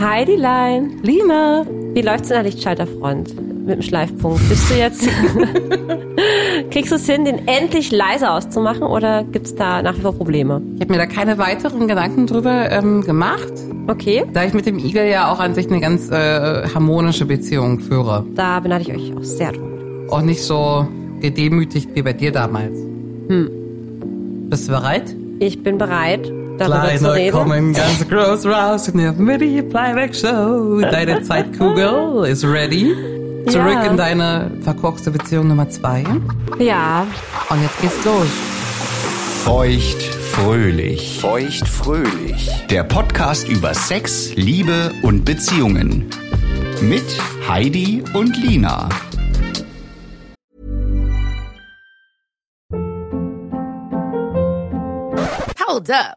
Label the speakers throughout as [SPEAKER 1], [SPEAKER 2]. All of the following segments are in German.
[SPEAKER 1] Heidi Lein.
[SPEAKER 2] Lina.
[SPEAKER 1] Wie läuft's in der Lichtschalterfront mit dem Schleifpunkt? Bist du jetzt, kriegst du es hin, den endlich leiser auszumachen oder gibt's da nach wie vor Probleme?
[SPEAKER 2] Ich habe mir da keine weiteren Gedanken drüber ähm, gemacht,
[SPEAKER 1] Okay,
[SPEAKER 2] da ich mit dem Igel ja auch an sich eine ganz äh, harmonische Beziehung führe.
[SPEAKER 1] da beneide ich euch auch sehr drum.
[SPEAKER 2] Auch nicht so gedemütigt wie bei dir damals. Hm. Bist du bereit?
[SPEAKER 1] Ich bin bereit, darüber zu reden.
[SPEAKER 2] kommen ganz groß raus in der Midi Playback Show. Deine Zeitkugel ist ready. Zurück
[SPEAKER 1] Ja.
[SPEAKER 2] in deine verkorkste Beziehung Nummer zwei.
[SPEAKER 1] Ja,
[SPEAKER 2] Und jetzt geht's los.
[SPEAKER 3] Feucht fröhlich. Feucht fröhlich. Der Podcast über Sex, Liebe und Beziehungen. Mit Heidi und Lina.
[SPEAKER 4] Hold up.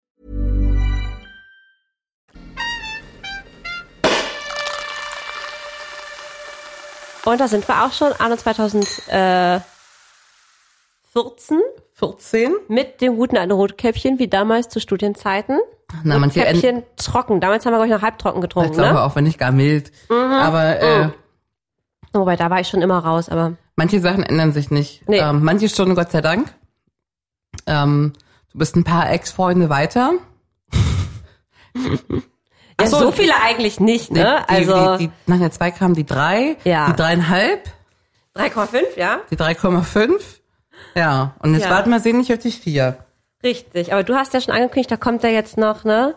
[SPEAKER 1] Und da sind wir auch schon, anno 2014,
[SPEAKER 2] 14.
[SPEAKER 1] mit dem guten alten Rotkäppchen, wie damals zu Studienzeiten.
[SPEAKER 2] Na, manche Enden-
[SPEAKER 1] Rotkäppchen trocken. Damals haben wir, glaube ich, noch halbtrocken
[SPEAKER 2] Ich
[SPEAKER 1] getrunken,
[SPEAKER 2] glaube
[SPEAKER 1] ne?
[SPEAKER 2] auch, wenn nicht gar mild. Aber äh,
[SPEAKER 1] Wobei, da war ich schon immer raus, aber
[SPEAKER 2] manche Sachen ändern sich nicht.
[SPEAKER 1] Nee.
[SPEAKER 2] Ähm, manche Stunden, Gott sei Dank. Ähm, du bist ein paar Ex-Freunde weiter.
[SPEAKER 1] ja,
[SPEAKER 2] so,
[SPEAKER 1] so viele eigentlich nicht, ne?
[SPEAKER 2] Die,
[SPEAKER 1] also
[SPEAKER 2] die, die, nach der zwei kamen die drei,
[SPEAKER 1] Ja.
[SPEAKER 2] die dreieinhalb,
[SPEAKER 1] 3,5, ja?
[SPEAKER 2] die 3,5. Ja, und jetzt
[SPEAKER 1] Ja.
[SPEAKER 2] warten wir sehen nicht auf die vier.
[SPEAKER 1] Richtig, aber du hast ja schon angekündigt, da kommt ja jetzt noch, ne?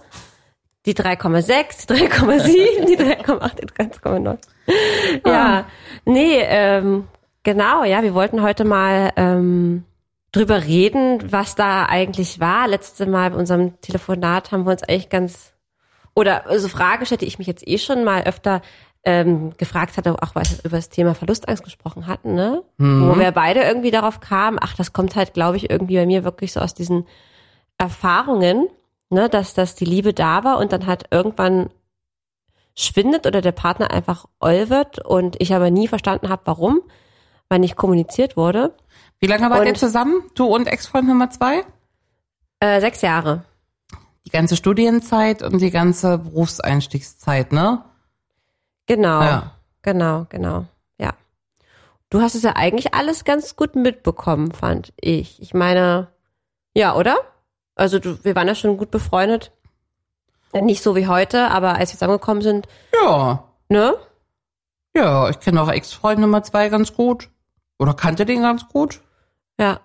[SPEAKER 1] Die 3,6, die 3,7, die 3,8, die 3,9. Ja, nee, ähm, genau, ja, wir wollten heute mal ähm, drüber reden, was da eigentlich war. Letzte Mal bei unserem Telefonat haben wir uns eigentlich ganz, oder so Fragen gestellt, die ich mich jetzt eh schon mal öfter ähm, gefragt hatte, auch weil wir über das Thema Verlustangst gesprochen hatten, ne? Wo wir beide irgendwie darauf kamen, ach, das kommt halt, glaube ich, irgendwie bei mir wirklich so aus diesen Erfahrungen, ne, dass, dass die Liebe da war und dann halt irgendwann schwindet oder der Partner einfach oll wird und ich aber nie verstanden habe, warum, weil nicht kommuniziert wurde.
[SPEAKER 2] Wie lange wart ihr zusammen? Du und Ex-Freund Nummer zwei?
[SPEAKER 1] Äh, sechs Jahre.
[SPEAKER 2] Die ganze Studienzeit und die ganze Berufseinstiegszeit, ne?
[SPEAKER 1] Genau.
[SPEAKER 2] Ja.
[SPEAKER 1] Genau, genau. Ja. Du hast es ja eigentlich alles ganz gut mitbekommen, fand ich. Ich meine, ja, oder? Also du, wir waren ja schon gut befreundet. Nicht so wie heute, aber als wir zusammengekommen sind,
[SPEAKER 2] Ja.
[SPEAKER 1] ne?
[SPEAKER 2] Ja, ich kenne auch Ex-Freund Nummer zwei ganz gut. Oder kannte den ganz gut.
[SPEAKER 1] Ja.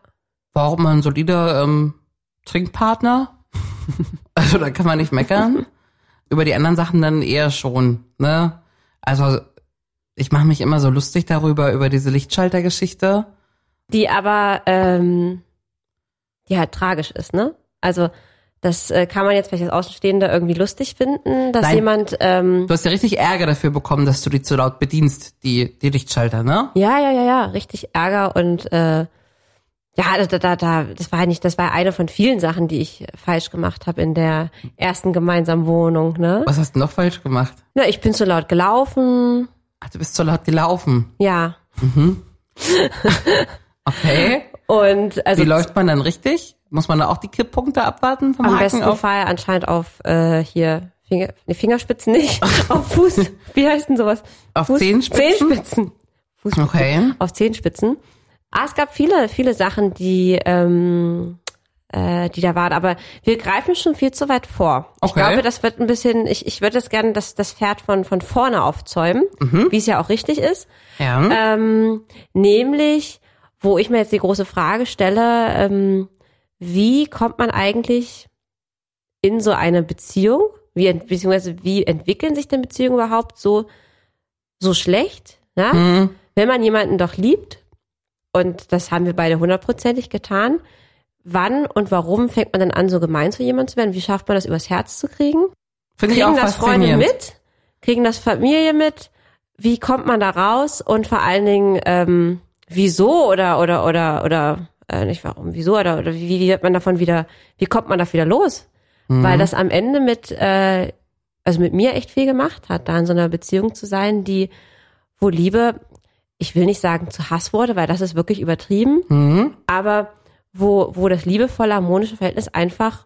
[SPEAKER 2] War auch immer ein solider ähm, Trinkpartner. also da kann man nicht meckern. Über die anderen Sachen dann eher schon, ne? Also ich mache mich immer so lustig darüber, über diese Lichtschaltergeschichte.
[SPEAKER 1] die aber ähm, die halt tragisch ist, ne? Also das äh, kann man jetzt vielleicht als Außenstehender irgendwie lustig finden, dass
[SPEAKER 2] Nein.
[SPEAKER 1] jemand ähm,
[SPEAKER 2] Du hast ja richtig Ärger dafür bekommen, dass du die zu laut bedienst, die, die Lichtschalter, ne?
[SPEAKER 1] ja ja ja ja richtig Ärger und äh, ja da, da da das war nicht das war eine von vielen Sachen, die ich falsch gemacht habe in der ersten gemeinsamen Wohnung, ne?
[SPEAKER 2] Was hast du noch falsch gemacht?
[SPEAKER 1] Ja, ich bin zu laut gelaufen,
[SPEAKER 2] Ach, du bist zu laut gelaufen.
[SPEAKER 1] ja
[SPEAKER 2] Okay.
[SPEAKER 1] und also
[SPEAKER 2] Wie läuft man dann richtig? Muss man da auch die Kipppunkte abwarten vom
[SPEAKER 1] am
[SPEAKER 2] Haken
[SPEAKER 1] besten
[SPEAKER 2] auf?
[SPEAKER 1] Fall anscheinend auf äh, hier Finger, nee, Fingerspitzen nicht, auf Fuß, wie heißt denn sowas?
[SPEAKER 2] Auf
[SPEAKER 1] Fuß,
[SPEAKER 2] Zehenspitzen?
[SPEAKER 1] Zehenspitzen. Fuß,
[SPEAKER 2] Okay.
[SPEAKER 1] Auf Zehenspitzen. Ah, es gab viele, viele Sachen, die, ähm, äh, die da waren, aber wir greifen schon viel zu weit vor. Ich
[SPEAKER 2] Okay.
[SPEAKER 1] glaube, das wird ein bisschen, ich, ich würde das gerne das, das Pferd von, von vorne aufzäumen, wie es ja auch richtig ist.
[SPEAKER 2] Ja.
[SPEAKER 1] Ähm, nämlich, wo ich mir jetzt die große Frage stelle, ähm, wie kommt man eigentlich in so eine Beziehung? Wie, beziehungsweise wie entwickeln sich denn Beziehungen überhaupt so, so schlecht? Ja?
[SPEAKER 2] Mhm.
[SPEAKER 1] Wenn man jemanden doch liebt, und das haben wir beide hundertprozentig getan, wann und warum fängt man dann an, so gemein zu jemandem zu werden? Wie schafft man das übers Herz zu kriegen?
[SPEAKER 2] Finde ich
[SPEAKER 1] Kriegen
[SPEAKER 2] auch
[SPEAKER 1] das Freunde mit? Kriegen das Familie mit? Wie kommt man da raus? Und vor allen Dingen, ähm, wieso oder oder oder oder äh, nicht warum, wieso oder oder wie, wie wird man davon wieder, wie kommt man da wieder los?
[SPEAKER 2] Mhm.
[SPEAKER 1] Weil das am Ende mit, äh, also mit mir echt viel gemacht hat, da in so einer Beziehung zu sein, die, wo Liebe, ich will nicht sagen zu Hass wurde, weil das ist wirklich übertrieben,
[SPEAKER 2] Mhm.
[SPEAKER 1] aber wo, wo das liebevolle, harmonische Verhältnis einfach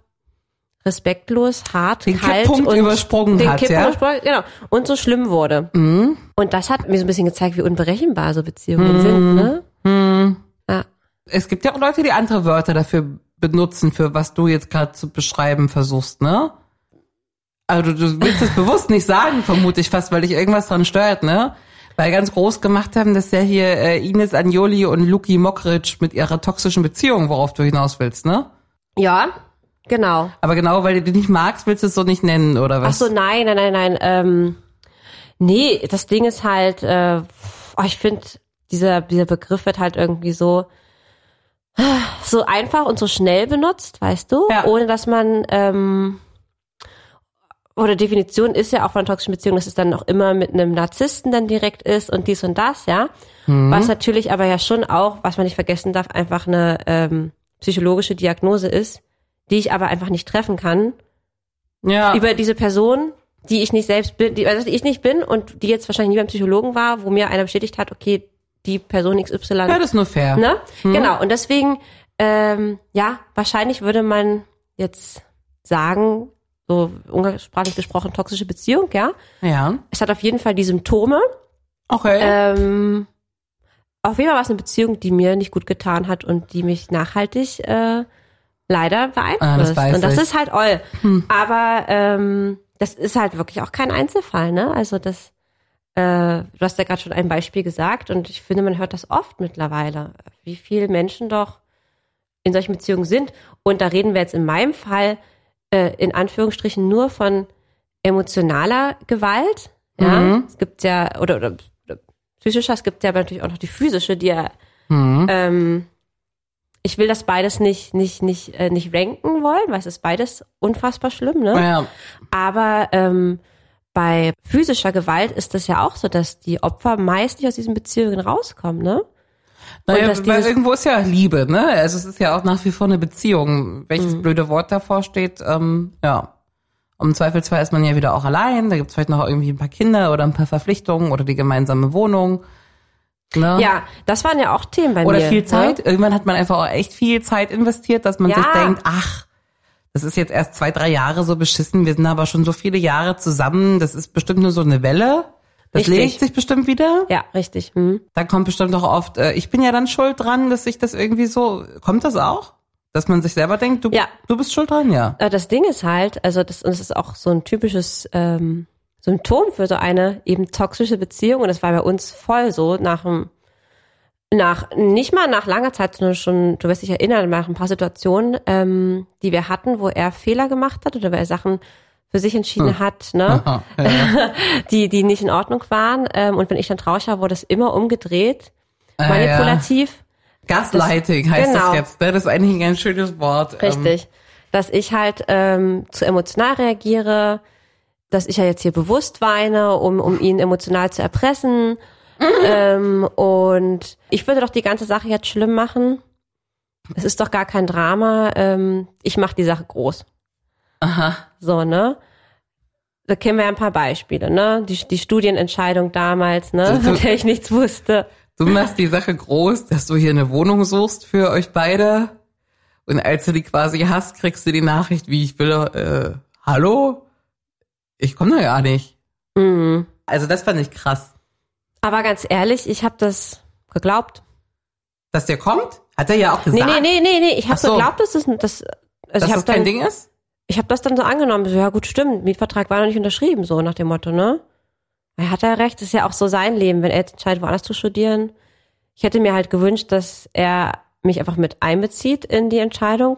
[SPEAKER 1] respektlos, hart,
[SPEAKER 2] Den
[SPEAKER 1] kalt
[SPEAKER 2] Kipppunkt
[SPEAKER 1] und
[SPEAKER 2] übersprungen
[SPEAKER 1] den
[SPEAKER 2] hat, ja?
[SPEAKER 1] übersprungen, genau, und so schlimm wurde.
[SPEAKER 2] Mhm.
[SPEAKER 1] Und das hat mir so ein bisschen gezeigt, wie unberechenbar so Beziehungen sind, ne?
[SPEAKER 2] Mhm.
[SPEAKER 1] Ja.
[SPEAKER 2] Es gibt ja auch Leute, die andere Wörter dafür benutzen, für was du jetzt gerade zu beschreiben versuchst, ne? Also du, du willst es bewusst nicht sagen, vermute ich fast, weil dich irgendwas dran stört, ne? Weil ganz groß gemacht haben, dass ja hier äh, Ines Agnoli und Luki Mockridge mit ihrer toxischen Beziehung, worauf du hinaus willst, ne?
[SPEAKER 1] Ja, genau.
[SPEAKER 2] Aber genau, weil du die nicht magst, willst du es so nicht nennen, oder
[SPEAKER 1] Ach
[SPEAKER 2] was?
[SPEAKER 1] so, nein, nein, nein, nein. Ähm, nee, das Ding ist halt, äh, oh, ich finde, dieser, dieser Begriff wird halt irgendwie so, so einfach und so schnell benutzt, weißt du?
[SPEAKER 2] Ja.
[SPEAKER 1] Ohne dass man, ähm, oder Definition ist ja auch von toxischen Beziehung, dass es dann auch immer mit einem Narzissten dann direkt ist und dies und das, ja. Was natürlich aber ja schon auch, was man nicht vergessen darf, einfach eine ähm, psychologische Diagnose ist, die ich aber einfach nicht treffen kann,
[SPEAKER 2] ja.
[SPEAKER 1] über diese Person, die ich nicht selbst bin, die, also die ich nicht bin und die jetzt wahrscheinlich nie beim Psychologen war, wo mir einer bestätigt hat, okay, die Person XY.
[SPEAKER 2] ja, das ist nur fair.
[SPEAKER 1] ne? Genau. Und deswegen, ähm, ja, wahrscheinlich würde man jetzt sagen, so umgangssprachlich gesprochen, toxische Beziehung, ja.
[SPEAKER 2] Ja.
[SPEAKER 1] Es hat auf jeden Fall die Symptome.
[SPEAKER 2] Okay.
[SPEAKER 1] Ähm, auf jeden Fall war es eine Beziehung, die mir nicht gut getan hat und die mich nachhaltig äh, leider beeinflusst.
[SPEAKER 2] Ah, das weiß
[SPEAKER 1] und das
[SPEAKER 2] ich. Hm.
[SPEAKER 1] ist halt oll. Aber ähm, das ist halt wirklich auch kein Einzelfall, ne? Also das, äh, du hast ja gerade schon ein Beispiel gesagt und ich finde, man hört das oft mittlerweile, wie viele Menschen doch in solchen Beziehungen sind. Und da reden wir jetzt in meinem Fall äh, in Anführungsstrichen nur von emotionaler Gewalt. Ja,
[SPEAKER 2] Mhm.
[SPEAKER 1] es gibt ja, oder, oder, oder psychischer, es gibt ja aber natürlich auch noch die physische, die ja,
[SPEAKER 2] Mhm.
[SPEAKER 1] ähm, ich will das beides nicht, nicht, nicht, äh, nicht ranken wollen, weil es ist beides unfassbar schlimm, ne?
[SPEAKER 2] ja.
[SPEAKER 1] Aber ähm, bei physischer Gewalt ist es ja auch so, dass die Opfer meist nicht aus diesen Beziehungen rauskommen, ne?
[SPEAKER 2] Naja, weil
[SPEAKER 1] dieses-
[SPEAKER 2] irgendwo ist ja Liebe, ne? Also es ist ja auch nach wie vor eine Beziehung. Welches
[SPEAKER 1] Mhm.
[SPEAKER 2] blöde Wort davor steht, ähm, ja. Im Zweifelsfall ist man ja wieder auch allein. Da gibt es vielleicht noch irgendwie ein paar Kinder oder ein paar Verpflichtungen oder die gemeinsame Wohnung. Ne?
[SPEAKER 1] Ja, das waren ja auch Themen bei
[SPEAKER 2] Oder
[SPEAKER 1] mir.
[SPEAKER 2] viel Zeit.
[SPEAKER 1] Ne?
[SPEAKER 2] Irgendwann hat man einfach auch echt viel Zeit investiert, dass man
[SPEAKER 1] Ja.
[SPEAKER 2] sich denkt, ach, das ist jetzt erst zwei, drei Jahre so beschissen. Wir sind aber schon so viele Jahre zusammen. Das ist bestimmt nur so eine Welle. Das
[SPEAKER 1] Richtig.
[SPEAKER 2] legt sich bestimmt wieder.
[SPEAKER 1] Ja, richtig. Hm.
[SPEAKER 2] Da kommt bestimmt auch oft, äh, ich bin ja dann schuld dran, dass sich das irgendwie so, kommt das auch? Dass man sich selber denkt, du,
[SPEAKER 1] Ja.
[SPEAKER 2] du bist schuld dran, ja.
[SPEAKER 1] Aber das Ding ist halt, also das, das ist auch so ein typisches ähm, Symptom für so eine eben toxische Beziehung. Und das war bei uns voll so nach dem, nach, nicht mal nach langer Zeit, sondern schon, du wirst dich erinnern, nach ein paar Situationen, ähm, die wir hatten, wo er Fehler gemacht hat oder wo er Sachen für sich entschieden hat, ne?
[SPEAKER 2] Aha, ja.
[SPEAKER 1] die, die nicht in Ordnung waren. Ähm, und wenn ich dann traurig war, wurde es immer umgedreht,
[SPEAKER 2] Ah,
[SPEAKER 1] manipulativ.
[SPEAKER 2] Gaslighting heißt
[SPEAKER 1] Genau.
[SPEAKER 2] das jetzt, ne? Das ist eigentlich ein ganz schönes Wort. Ähm,
[SPEAKER 1] Richtig. Dass ich halt ähm, zu emotional reagiere, dass ich ja jetzt hier bewusst weine, um, um ihn emotional zu erpressen. ähm, und ich würde doch die ganze Sache jetzt schlimm machen. Es ist doch gar kein Drama. Ähm, ich mache die Sache groß.
[SPEAKER 2] Aha.
[SPEAKER 1] So, ne? Da kennen wir ja ein paar Beispiele, ne? Die, die Studienentscheidung damals, ne? Von der ich nichts wusste.
[SPEAKER 2] Du machst die Sache groß, dass du hier eine Wohnung suchst für euch beide. Und als du die quasi hast, kriegst du die Nachricht, wie ich will, äh, hallo? ich komme da ja nicht.
[SPEAKER 1] Mhm.
[SPEAKER 2] Also das fand ich krass.
[SPEAKER 1] Aber ganz ehrlich, ich habe das geglaubt.
[SPEAKER 2] Dass der kommt? Hat er ja auch
[SPEAKER 1] Nee,
[SPEAKER 2] gesagt.
[SPEAKER 1] nee, nee, nee, nee. Ich habe
[SPEAKER 2] so.
[SPEAKER 1] geglaubt, dass das, das also
[SPEAKER 2] dass das kein
[SPEAKER 1] dann,
[SPEAKER 2] Ding ist?
[SPEAKER 1] Ich habe das dann so angenommen. So, ja gut, stimmt. Mietvertrag war noch nicht unterschrieben, so nach dem Motto, ne? Er hat ja recht. Das ist ja auch so sein Leben, wenn er jetzt entscheidet, woanders zu studieren. Ich hätte mir halt gewünscht, dass er mich einfach mit einbezieht in die Entscheidung.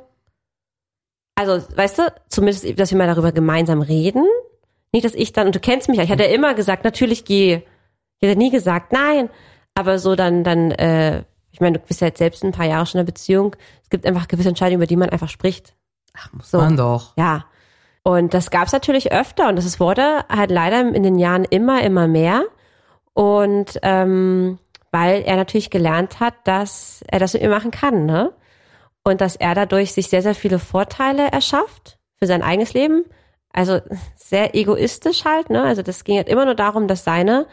[SPEAKER 1] Also, weißt du, zumindest, dass wir mal darüber gemeinsam reden. Nicht, dass ich dann, und du kennst mich ich hatte ja immer gesagt, natürlich geh. Ich hätte nie gesagt, nein. Aber so dann, dann, äh, ich meine, du bist ja jetzt selbst ein paar Jahre schon in der Beziehung. Es gibt einfach gewisse Entscheidungen, über die man einfach spricht.
[SPEAKER 2] Ach, muss
[SPEAKER 1] So.
[SPEAKER 2] man doch.
[SPEAKER 1] Ja. Und das gab es natürlich öfter und das ist- wurde halt leider in den Jahren immer, immer mehr. Und ähm, weil er natürlich gelernt hat, dass er das mit mir machen kann, ne? Und dass er dadurch sich sehr, sehr viele Vorteile erschafft für sein eigenes Leben. Also sehr egoistisch halt, ne? Also das ging halt immer nur darum, dass seine,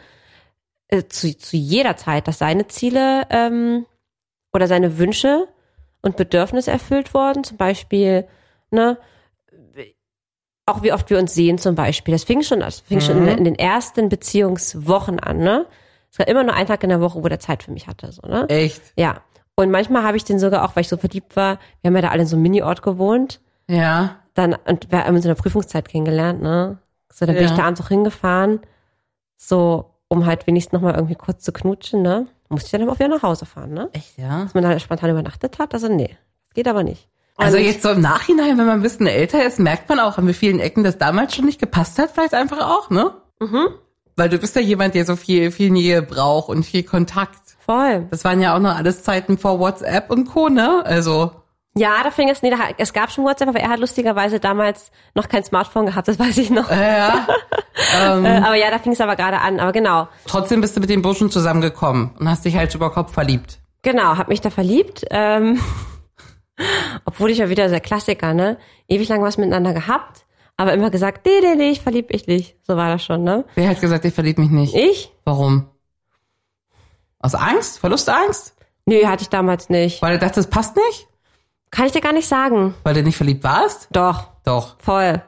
[SPEAKER 1] äh, zu, zu jeder Zeit, dass seine Ziele ähm, oder seine Wünsche und Bedürfnisse erfüllt wurden. Zum Beispiel, ne, auch wie oft wir uns sehen zum Beispiel. Das fing schon, das fing schon in, in den ersten Beziehungswochen an, ne? Es war immer nur ein Tag in der Woche, wo der Zeit für mich hatte, so, ne?
[SPEAKER 2] Echt?
[SPEAKER 1] Ja. Und manchmal habe ich den sogar auch, weil ich so verliebt war, wir haben ja da alle in so einem Mini-Ort gewohnt,
[SPEAKER 2] Ja.
[SPEAKER 1] dann, und wir haben uns in der Prüfungszeit kennengelernt, ne? So, dann bin
[SPEAKER 2] Ja.
[SPEAKER 1] ich da abends auch hingefahren, so, um halt wenigstens nochmal irgendwie kurz zu knutschen, ne? Musste ich dann aber auch wieder nach Hause fahren, ne?
[SPEAKER 2] Echt, ja?
[SPEAKER 1] Dass man da spontan übernachtet hat, also nee, das geht aber nicht.
[SPEAKER 2] Also
[SPEAKER 1] Und-
[SPEAKER 2] jetzt so im Nachhinein, wenn man ein bisschen älter ist, merkt man auch, an wie vielen Ecken das damals schon nicht gepasst hat, vielleicht einfach auch, ne?
[SPEAKER 1] Mhm.
[SPEAKER 2] Weil du bist ja jemand, der so viel, viel Nähe braucht und viel Kontakt.
[SPEAKER 1] Voll.
[SPEAKER 2] Das waren ja auch noch alles Zeiten vor WhatsApp und Co., ne? Also,
[SPEAKER 1] Ja, da fing es, nee, da, es gab schon WhatsApp, aber er hat lustigerweise damals noch kein Smartphone gehabt, das weiß ich noch.
[SPEAKER 2] äh, ja. ähm,
[SPEAKER 1] Äh, aber ja, da fing es aber gerade an. Aber genau,
[SPEAKER 2] trotzdem bist du mit dem Burschen zusammengekommen und hast dich halt über Kopf verliebt.
[SPEAKER 1] genau, hab mich da verliebt. Ähm, obwohl ich ja wieder der Klassiker, ne? Ewig lang was miteinander gehabt, aber immer gesagt, nee, nee, nee, ich verlieb mich nicht. So war das schon, ne?
[SPEAKER 2] Wer hat gesagt, ich verlieb mich nicht?
[SPEAKER 1] Ich?
[SPEAKER 2] Warum? Aus Angst? Verlustangst?
[SPEAKER 1] Nö, hatte ich damals nicht.
[SPEAKER 2] Weil du dachtest, es passt nicht?
[SPEAKER 1] Kann ich dir gar nicht sagen.
[SPEAKER 2] Weil du nicht verliebt warst?
[SPEAKER 1] Doch,
[SPEAKER 2] Doch.
[SPEAKER 1] voll.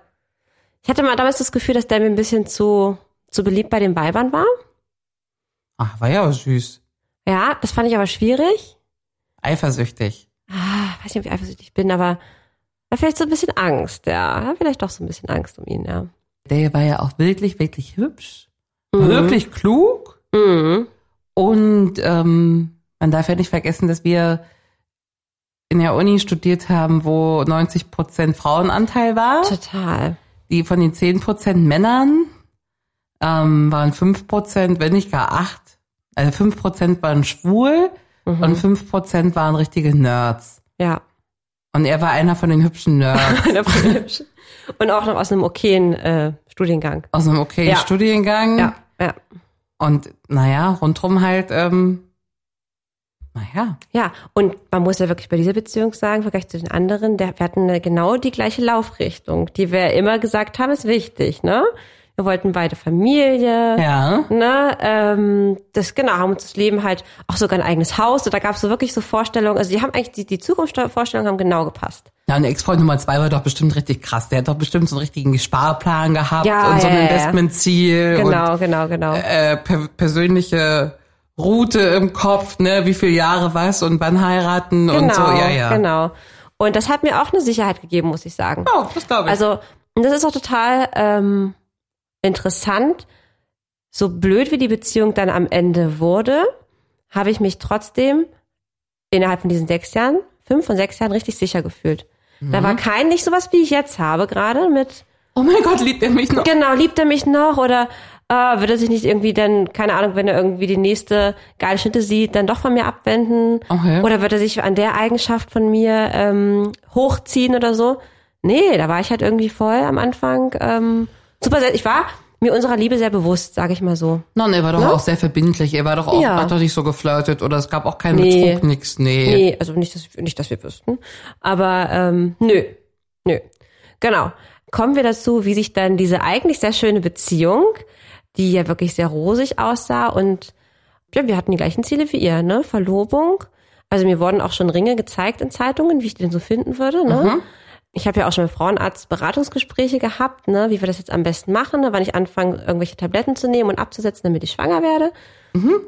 [SPEAKER 1] Ich hatte mal damals das Gefühl, dass der mir ein bisschen zu, zu beliebt bei den Weibern war.
[SPEAKER 2] Ach, war ja auch süß.
[SPEAKER 1] Ja, das fand ich aber schwierig.
[SPEAKER 2] Eifersüchtig.
[SPEAKER 1] Ah, weiß nicht, ob ich eifersüchtig bin, aber vielleicht so ein bisschen Angst, ja. Vielleicht doch so ein bisschen Angst um ihn, ja.
[SPEAKER 2] Der war ja auch wirklich, wirklich hübsch. Wirklich klug.
[SPEAKER 1] Mhm.
[SPEAKER 2] Und ähm, man darf ja nicht vergessen, dass wir in der Uni studiert haben, wo 90 Prozent Frauenanteil war.
[SPEAKER 1] Total.
[SPEAKER 2] Die von den 10 Prozent Männern ähm, waren 5 Prozent, wenn nicht gar 8. Also 5 Prozent waren schwul und 5 Prozent waren richtige Nerds.
[SPEAKER 1] Ja.
[SPEAKER 2] Und er war einer von den hübschen Nerds
[SPEAKER 1] Und auch noch aus einem okayen äh, Studiengang.
[SPEAKER 2] aus einem okayen
[SPEAKER 1] Ja.
[SPEAKER 2] Studiengang.
[SPEAKER 1] Ja, ja.
[SPEAKER 2] Und naja, rundrum halt, ähm, naja,
[SPEAKER 1] Ja, und man muss ja wirklich bei dieser Beziehung sagen, im Vergleich zu den anderen, der, wir hatten eine, genau die gleiche Laufrichtung, die wir immer gesagt haben, ist wichtig, ne? Wir wollten beide Familie,
[SPEAKER 2] ja.
[SPEAKER 1] ne? Ähm, das genau, haben uns das Leben halt auch sogar ein eigenes Haus. Und da gab es so wirklich so Vorstellungen, also die haben eigentlich die, die Zukunftsvorstellungen haben genau gepasst.
[SPEAKER 2] Ja, und Ex-Freund Nummer zwei war doch bestimmt richtig krass. Der hat doch bestimmt so einen richtigen Sparplan gehabt
[SPEAKER 1] Ja,
[SPEAKER 2] und so ein
[SPEAKER 1] ja, ja, ja.
[SPEAKER 2] Investmentziel
[SPEAKER 1] Genau,
[SPEAKER 2] und
[SPEAKER 1] genau, genau.
[SPEAKER 2] äh, per persönliche Route im Kopf, ne, wie viele Jahre was und wann heiraten und so, ja, ja.
[SPEAKER 1] Genau. Und das hat mir auch eine Sicherheit gegeben, muss ich sagen.
[SPEAKER 2] Oh, das glaube ich.
[SPEAKER 1] Also, und das ist auch total ähm, interessant. So blöd wie die Beziehung dann am Ende wurde, habe ich mich trotzdem innerhalb von diesen sechs Jahren, fünf von sechs Jahren richtig sicher gefühlt. Da war kein, nicht sowas, wie ich jetzt habe, gerade mit,
[SPEAKER 2] oh mein Gott, liebt er mich noch?
[SPEAKER 1] genau, liebt er mich noch oder äh, wird er sich nicht irgendwie dann, keine Ahnung, wenn er irgendwie die nächste geile Schnitte sieht, dann doch von mir abwenden?
[SPEAKER 2] Okay.
[SPEAKER 1] Oder wird er sich an der Eigenschaft von mir ähm, hochziehen oder so? Nee, da war ich halt irgendwie voll am Anfang ähm, super. Ich war mir unserer Liebe sehr bewusst, sage ich mal so.
[SPEAKER 2] Nein, er war doch
[SPEAKER 1] Ne?
[SPEAKER 2] auch sehr verbindlich. Er war doch auch,
[SPEAKER 1] Ja.
[SPEAKER 2] hat doch nicht so geflirtet oder es gab auch keinen
[SPEAKER 1] Nee.
[SPEAKER 2] Betrug, nix, nee.
[SPEAKER 1] Nee, also nicht, dass, nicht, dass wir wüssten. Aber ähm, nö, nö. Genau. Kommen wir dazu, wie sich dann diese eigentlich sehr schöne Beziehung, die ja wirklich sehr rosig aussah und ja, wir hatten die gleichen Ziele wie ihr, ne? Verlobung. Also mir wurden auch schon Ringe gezeigt in Zeitungen, wie ich den so finden würde, ne? Ich habe ja auch schon mit Frauenarzt Beratungsgespräche gehabt, ne, wie wir das jetzt am besten machen, ne, wann ich anfange, irgendwelche Tabletten zu nehmen und abzusetzen, damit ich schwanger werde.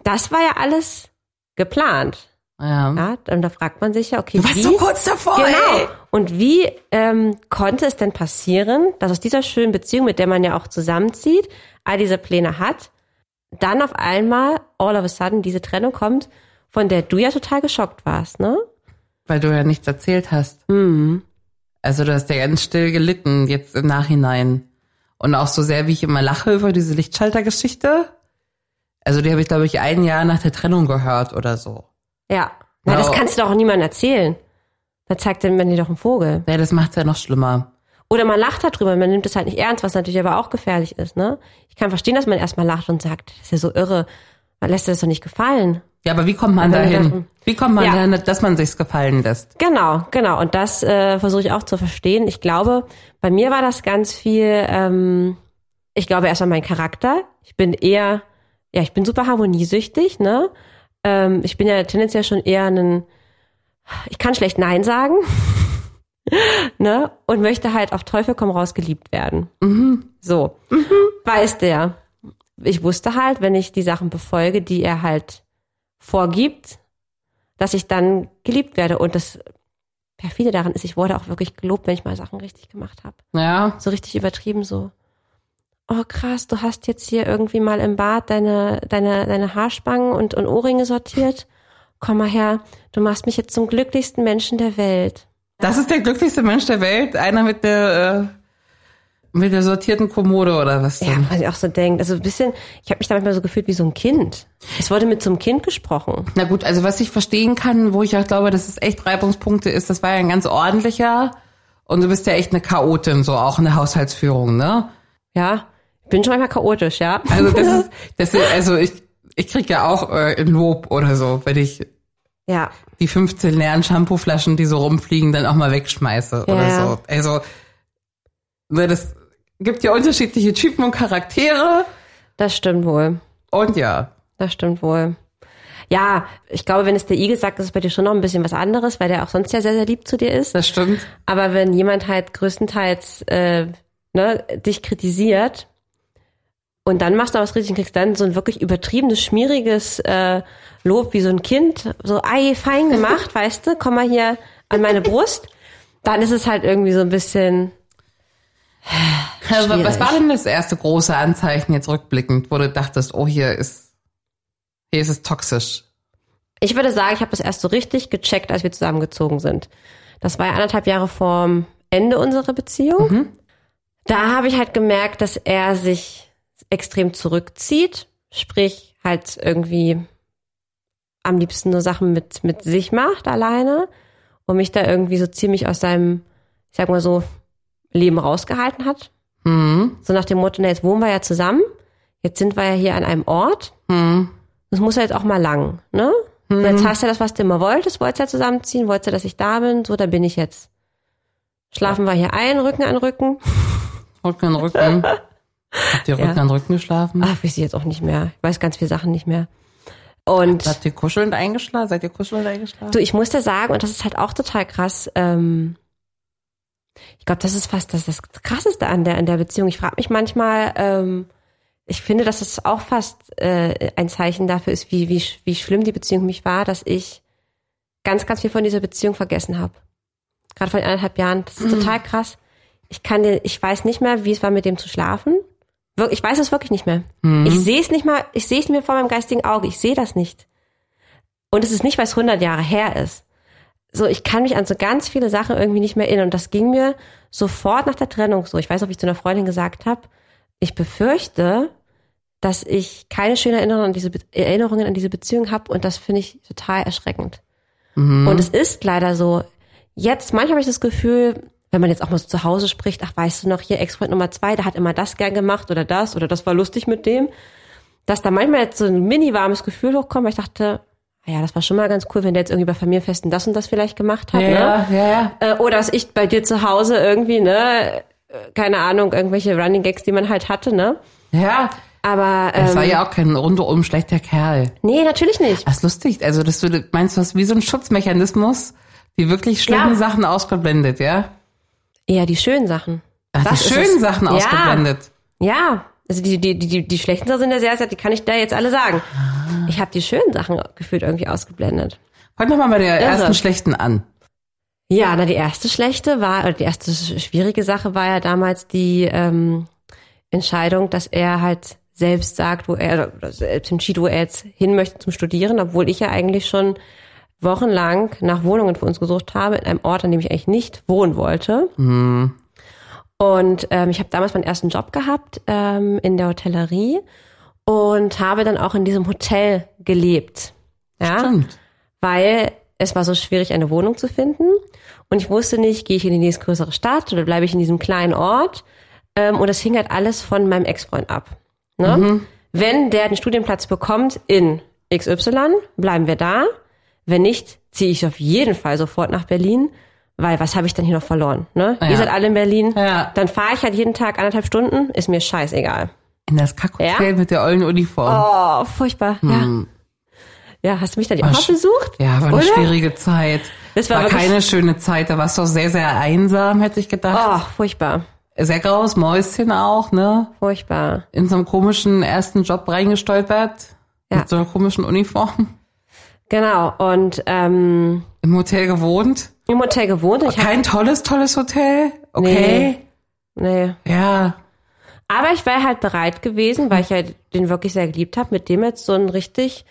[SPEAKER 1] Das war ja alles geplant.
[SPEAKER 2] Ja.
[SPEAKER 1] Ja, und da fragt man sich ja, okay,
[SPEAKER 2] Du warst
[SPEAKER 1] wie,
[SPEAKER 2] so kurz davor,
[SPEAKER 1] genau.
[SPEAKER 2] ey.
[SPEAKER 1] Und wie ähm, konnte es denn passieren, dass aus dieser schönen Beziehung, mit der man ja auch zusammenzieht, all diese Pläne hat, dann auf einmal all of a sudden diese Trennung kommt, von der du ja total geschockt warst, ne?
[SPEAKER 2] Weil du ja nichts erzählt hast.
[SPEAKER 1] Mhm.
[SPEAKER 2] Also du hast ja ganz still gelitten, jetzt im Nachhinein. Und auch so sehr, wie ich immer lache über diese Lichtschaltergeschichte. Also die habe ich, glaube ich, ein Jahr nach der Trennung gehört oder so.
[SPEAKER 1] Ja. Na, das kannst du doch auch niemandem erzählen. Da zeigt dann man dir doch einen Vogel.
[SPEAKER 2] Ja, das macht's ja noch schlimmer.
[SPEAKER 1] Oder man lacht darüber, man nimmt es halt nicht ernst, was natürlich aber auch gefährlich ist, ne? Ich kann verstehen, dass man erstmal lacht und sagt, das ist ja so irre, man lässt dir das doch nicht gefallen.
[SPEAKER 2] Ja, aber wie kommt man dahin? Wie kommt man
[SPEAKER 1] Ja.
[SPEAKER 2] dahin, dass man sich's gefallen lässt?
[SPEAKER 1] Genau, genau. Und das äh, versuche ich auch zu verstehen. Ich glaube, bei mir war das ganz viel, ähm, ich glaube erstmal mein Charakter. Ich bin eher, ja, ich bin super harmoniesüchtig, ne? Ähm, ich bin ja tendenziell schon eher ein, ich kann schlecht Nein sagen, ne? Und möchte halt auf Teufel komm raus geliebt werden. So. Weiß der. Ich wusste halt, wenn ich die Sachen befolge, die er halt vorgibt, dass ich dann geliebt werde. Und das perfide daran ist, ich wurde auch wirklich gelobt, wenn ich mal Sachen richtig gemacht habe.
[SPEAKER 2] Ja.
[SPEAKER 1] So richtig übertrieben so. Oh krass, du hast jetzt hier irgendwie mal im Bad deine, deine, deine Haarspangen und, und Ohrringe sortiert. Komm mal her, du machst mich jetzt zum glücklichsten Menschen der Welt.
[SPEAKER 2] Das ist der glücklichste Mensch der Welt. Einer mit der, äh, mit der sortierten Kommode oder was
[SPEAKER 1] Ja,
[SPEAKER 2] denn?
[SPEAKER 1] was ich auch so denke. Also ein bisschen, ich habe mich da manchmal so gefühlt wie so ein Kind. Es wurde mit so einem Kind gesprochen.
[SPEAKER 2] Na gut, also was ich verstehen kann, wo ich auch glaube, dass es echt Reibungspunkte ist, das war ja ein ganz ordentlicher und du bist ja echt eine Chaotin, so auch in der Haushaltsführung, ne?
[SPEAKER 1] Ja, ich bin schon manchmal chaotisch, ja.
[SPEAKER 2] Also das ist, das ist also ich, ich krieg ja auch äh, ein Lob oder so, wenn ich
[SPEAKER 1] ja,
[SPEAKER 2] die 15 leeren Shampooflaschen, die so rumfliegen, dann auch mal wegschmeiße
[SPEAKER 1] Ja,
[SPEAKER 2] oder
[SPEAKER 1] ja.
[SPEAKER 2] so. Also ne, das gibt ja unterschiedliche Typen und Charaktere
[SPEAKER 1] das stimmt wohl.
[SPEAKER 2] und ja.
[SPEAKER 1] Das stimmt wohl. Ja, ich glaube, wenn es der Igel sagt, ist es bei dir schon noch ein bisschen was anderes, weil der auch sonst ja sehr, sehr lieb zu dir ist.
[SPEAKER 2] Das stimmt.
[SPEAKER 1] Aber wenn jemand halt größtenteils äh, ne, dich kritisiert und dann machst du was richtig und kriegst dann so ein wirklich übertriebenes, schmieriges äh, Lob wie so ein Kind, so ei, fein gemacht, weißt du, komm mal hier an meine Brust, dann ist es halt irgendwie so ein bisschen,
[SPEAKER 2] Was
[SPEAKER 1] Schwierig.
[SPEAKER 2] war denn das erste große Anzeichen jetzt rückblickend, wo du dachtest, oh, hier ist, hier ist es toxisch?
[SPEAKER 1] ich würde sagen, ich habe das erst so richtig gecheckt, als wir zusammengezogen sind. Das war ja anderthalb Jahre vorm Ende unserer Beziehung. Da habe ich halt gemerkt, dass er sich extrem zurückzieht, sprich halt irgendwie am liebsten nur Sachen mit, mit sich macht, alleine und mich da irgendwie so ziemlich aus seinem, ich sag mal so, Leben rausgehalten hat.
[SPEAKER 2] Hm,
[SPEAKER 1] So nach dem Motto, na, jetzt wohnen wir ja zusammen, jetzt sind wir ja hier an einem Ort,
[SPEAKER 2] hm,
[SPEAKER 1] das muss ja jetzt auch mal lang, ne? Und Jetzt hast du das, was du immer wolltest, wolltest ja zusammenziehen, wolltest ja, dass ich da bin, so, da bin ich jetzt. Schlafen wir hier ein, Rücken an Rücken.
[SPEAKER 2] Rücken an Rücken. Habt ihr Rücken
[SPEAKER 1] Ja.
[SPEAKER 2] an Rücken geschlafen?
[SPEAKER 1] Ach, weiß ich jetzt auch nicht mehr. Ich weiß ganz viele Sachen nicht mehr. Und
[SPEAKER 2] Habt ihr kuschelnd eingeschlafen? Seid ihr kuschelnd eingeschlafen?
[SPEAKER 1] du, ich muss dir sagen, und das ist halt auch total krass, ähm, ich glaube, das ist fast das, das Krasseste an der, an der Beziehung. Ich frage mich manchmal, ähm, ich finde, dass es auch fast äh, ein Zeichen dafür ist, wie, wie, wie schlimm die Beziehung für mich war, dass ich ganz, ganz viel von dieser Beziehung vergessen habe. Gerade vor den anderthalb Jahren. Das ist total krass. Ich kann dir, ich weiß nicht mehr, wie es war, mit dem zu schlafen. Wir- Ich weiß es wirklich nicht mehr. Ich sehe es nicht mal, ich sehe es mir vor meinem geistigen Auge. Ich sehe das nicht. Und es ist nicht, weil es 100 Jahre her ist. So, ich kann mich an so ganz viele Sachen irgendwie nicht mehr erinnern. Und das ging mir sofort nach der Trennung so. Ich weiß, ob ich zu einer Freundin gesagt habe, ich befürchte, dass ich keine schönen Erinnerungen an diese, Be Erinnerungen an diese Beziehung habe. Und das finde ich total erschreckend. Und es ist leider so. Jetzt, manchmal habe ich das Gefühl, wenn man jetzt auch mal so zu Hause spricht, ach, weißt du noch, hier Ex-Freund Nummer zwei, der hat immer das gern gemacht oder das oder das war lustig mit dem, dass da manchmal jetzt so ein mini warmes Gefühl hochkommt, weil ich dachte, ja, das war schon mal ganz cool, wenn der jetzt irgendwie bei Familienfesten das und das vielleicht gemacht hat,
[SPEAKER 2] ja,
[SPEAKER 1] ne?
[SPEAKER 2] ja, ja.
[SPEAKER 1] Äh, oder dass ich bei dir zu Hause irgendwie, ne, äh, keine Ahnung, irgendwelche Running Gags, die man halt hatte, ne?
[SPEAKER 2] Ja,
[SPEAKER 1] Aber
[SPEAKER 2] das
[SPEAKER 1] ähm,
[SPEAKER 2] war ja auch kein rundum schlechter Kerl.
[SPEAKER 1] nee, natürlich nicht.
[SPEAKER 2] Das ist lustig. Also, dass du meinst, du hast wie so ein Schutzmechanismus, die wirklich schlimmen
[SPEAKER 1] Ja.
[SPEAKER 2] Sachen ausgeblendet, ja?
[SPEAKER 1] Eher die schönen Sachen.
[SPEAKER 2] Ach, die
[SPEAKER 1] Das ist
[SPEAKER 2] schönen. Sachen
[SPEAKER 1] Ja.
[SPEAKER 2] ausgeblendet.
[SPEAKER 1] Ja, also die, die, die, die, schlechten Sachen sind ja sehr, sehr, die kann ich da jetzt alle sagen. Ich habe die schönen Sachen gefühlt irgendwie ausgeblendet.
[SPEAKER 2] Fangen wir mal bei der
[SPEAKER 1] Irre.
[SPEAKER 2] ersten schlechten an.
[SPEAKER 1] Ja, na die erste schlechte war, oder die erste schwierige Sache war ja damals die ähm, Entscheidung, dass er halt selbst sagt, wo er oder selbst entschied, wo er jetzt hin möchte zum Studieren, obwohl ich ja eigentlich schon wochenlang nach Wohnungen für uns gesucht habe, in einem Ort, an dem ich eigentlich nicht wohnen wollte. Und ähm, ich habe damals meinen ersten Job gehabt ähm, in der Hotellerie und habe dann auch in diesem Hotel gelebt. Ja,
[SPEAKER 2] Stimmt.
[SPEAKER 1] weil es war so schwierig, eine Wohnung zu finden. Und ich wusste nicht, gehe ich in die nächstgrößere Stadt oder bleibe ich in diesem kleinen Ort. Ähm, und das hing halt alles von meinem Ex-Freund ab. Ne? Wenn der den Studienplatz bekommt in XY, bleiben wir da. Wenn nicht, ziehe ich auf jeden Fall sofort nach Berlin, weil was habe ich dann hier noch verloren? Ne?
[SPEAKER 2] Ja.
[SPEAKER 1] Ihr seid alle in Berlin.
[SPEAKER 2] Ja.
[SPEAKER 1] Dann fahre ich halt jeden Tag anderthalb Stunden, ist mir scheißegal.
[SPEAKER 2] In das Kackhotel
[SPEAKER 1] Ja?
[SPEAKER 2] mit der ollen Uniform.
[SPEAKER 1] Oh, furchtbar. Ja. Ja, hast du mich dann auch
[SPEAKER 2] sch-
[SPEAKER 1] besucht?
[SPEAKER 2] Ja, war eine
[SPEAKER 1] Oder?
[SPEAKER 2] schwierige Zeit.
[SPEAKER 1] Das war
[SPEAKER 2] war keine schöne Zeit. Da warst du auch sehr, sehr einsam, hätte ich gedacht.
[SPEAKER 1] Oh, furchtbar.
[SPEAKER 2] Sehr graues Mäuschen auch, ne?
[SPEAKER 1] Furchtbar.
[SPEAKER 2] In so einem komischen ersten Job reingestolpert.
[SPEAKER 1] Ja.
[SPEAKER 2] Mit so einer komischen Uniform.
[SPEAKER 1] Genau. Und ähm,
[SPEAKER 2] Im Hotel gewohnt.
[SPEAKER 1] Im Hotel gewohnt. Ich
[SPEAKER 2] Kein tolles, tolles Hotel. Okay.
[SPEAKER 1] nee.
[SPEAKER 2] Ja.
[SPEAKER 1] Aber ich wäre halt bereit gewesen, weil ich ja den wirklich sehr geliebt habe, mit dem jetzt so ein richtig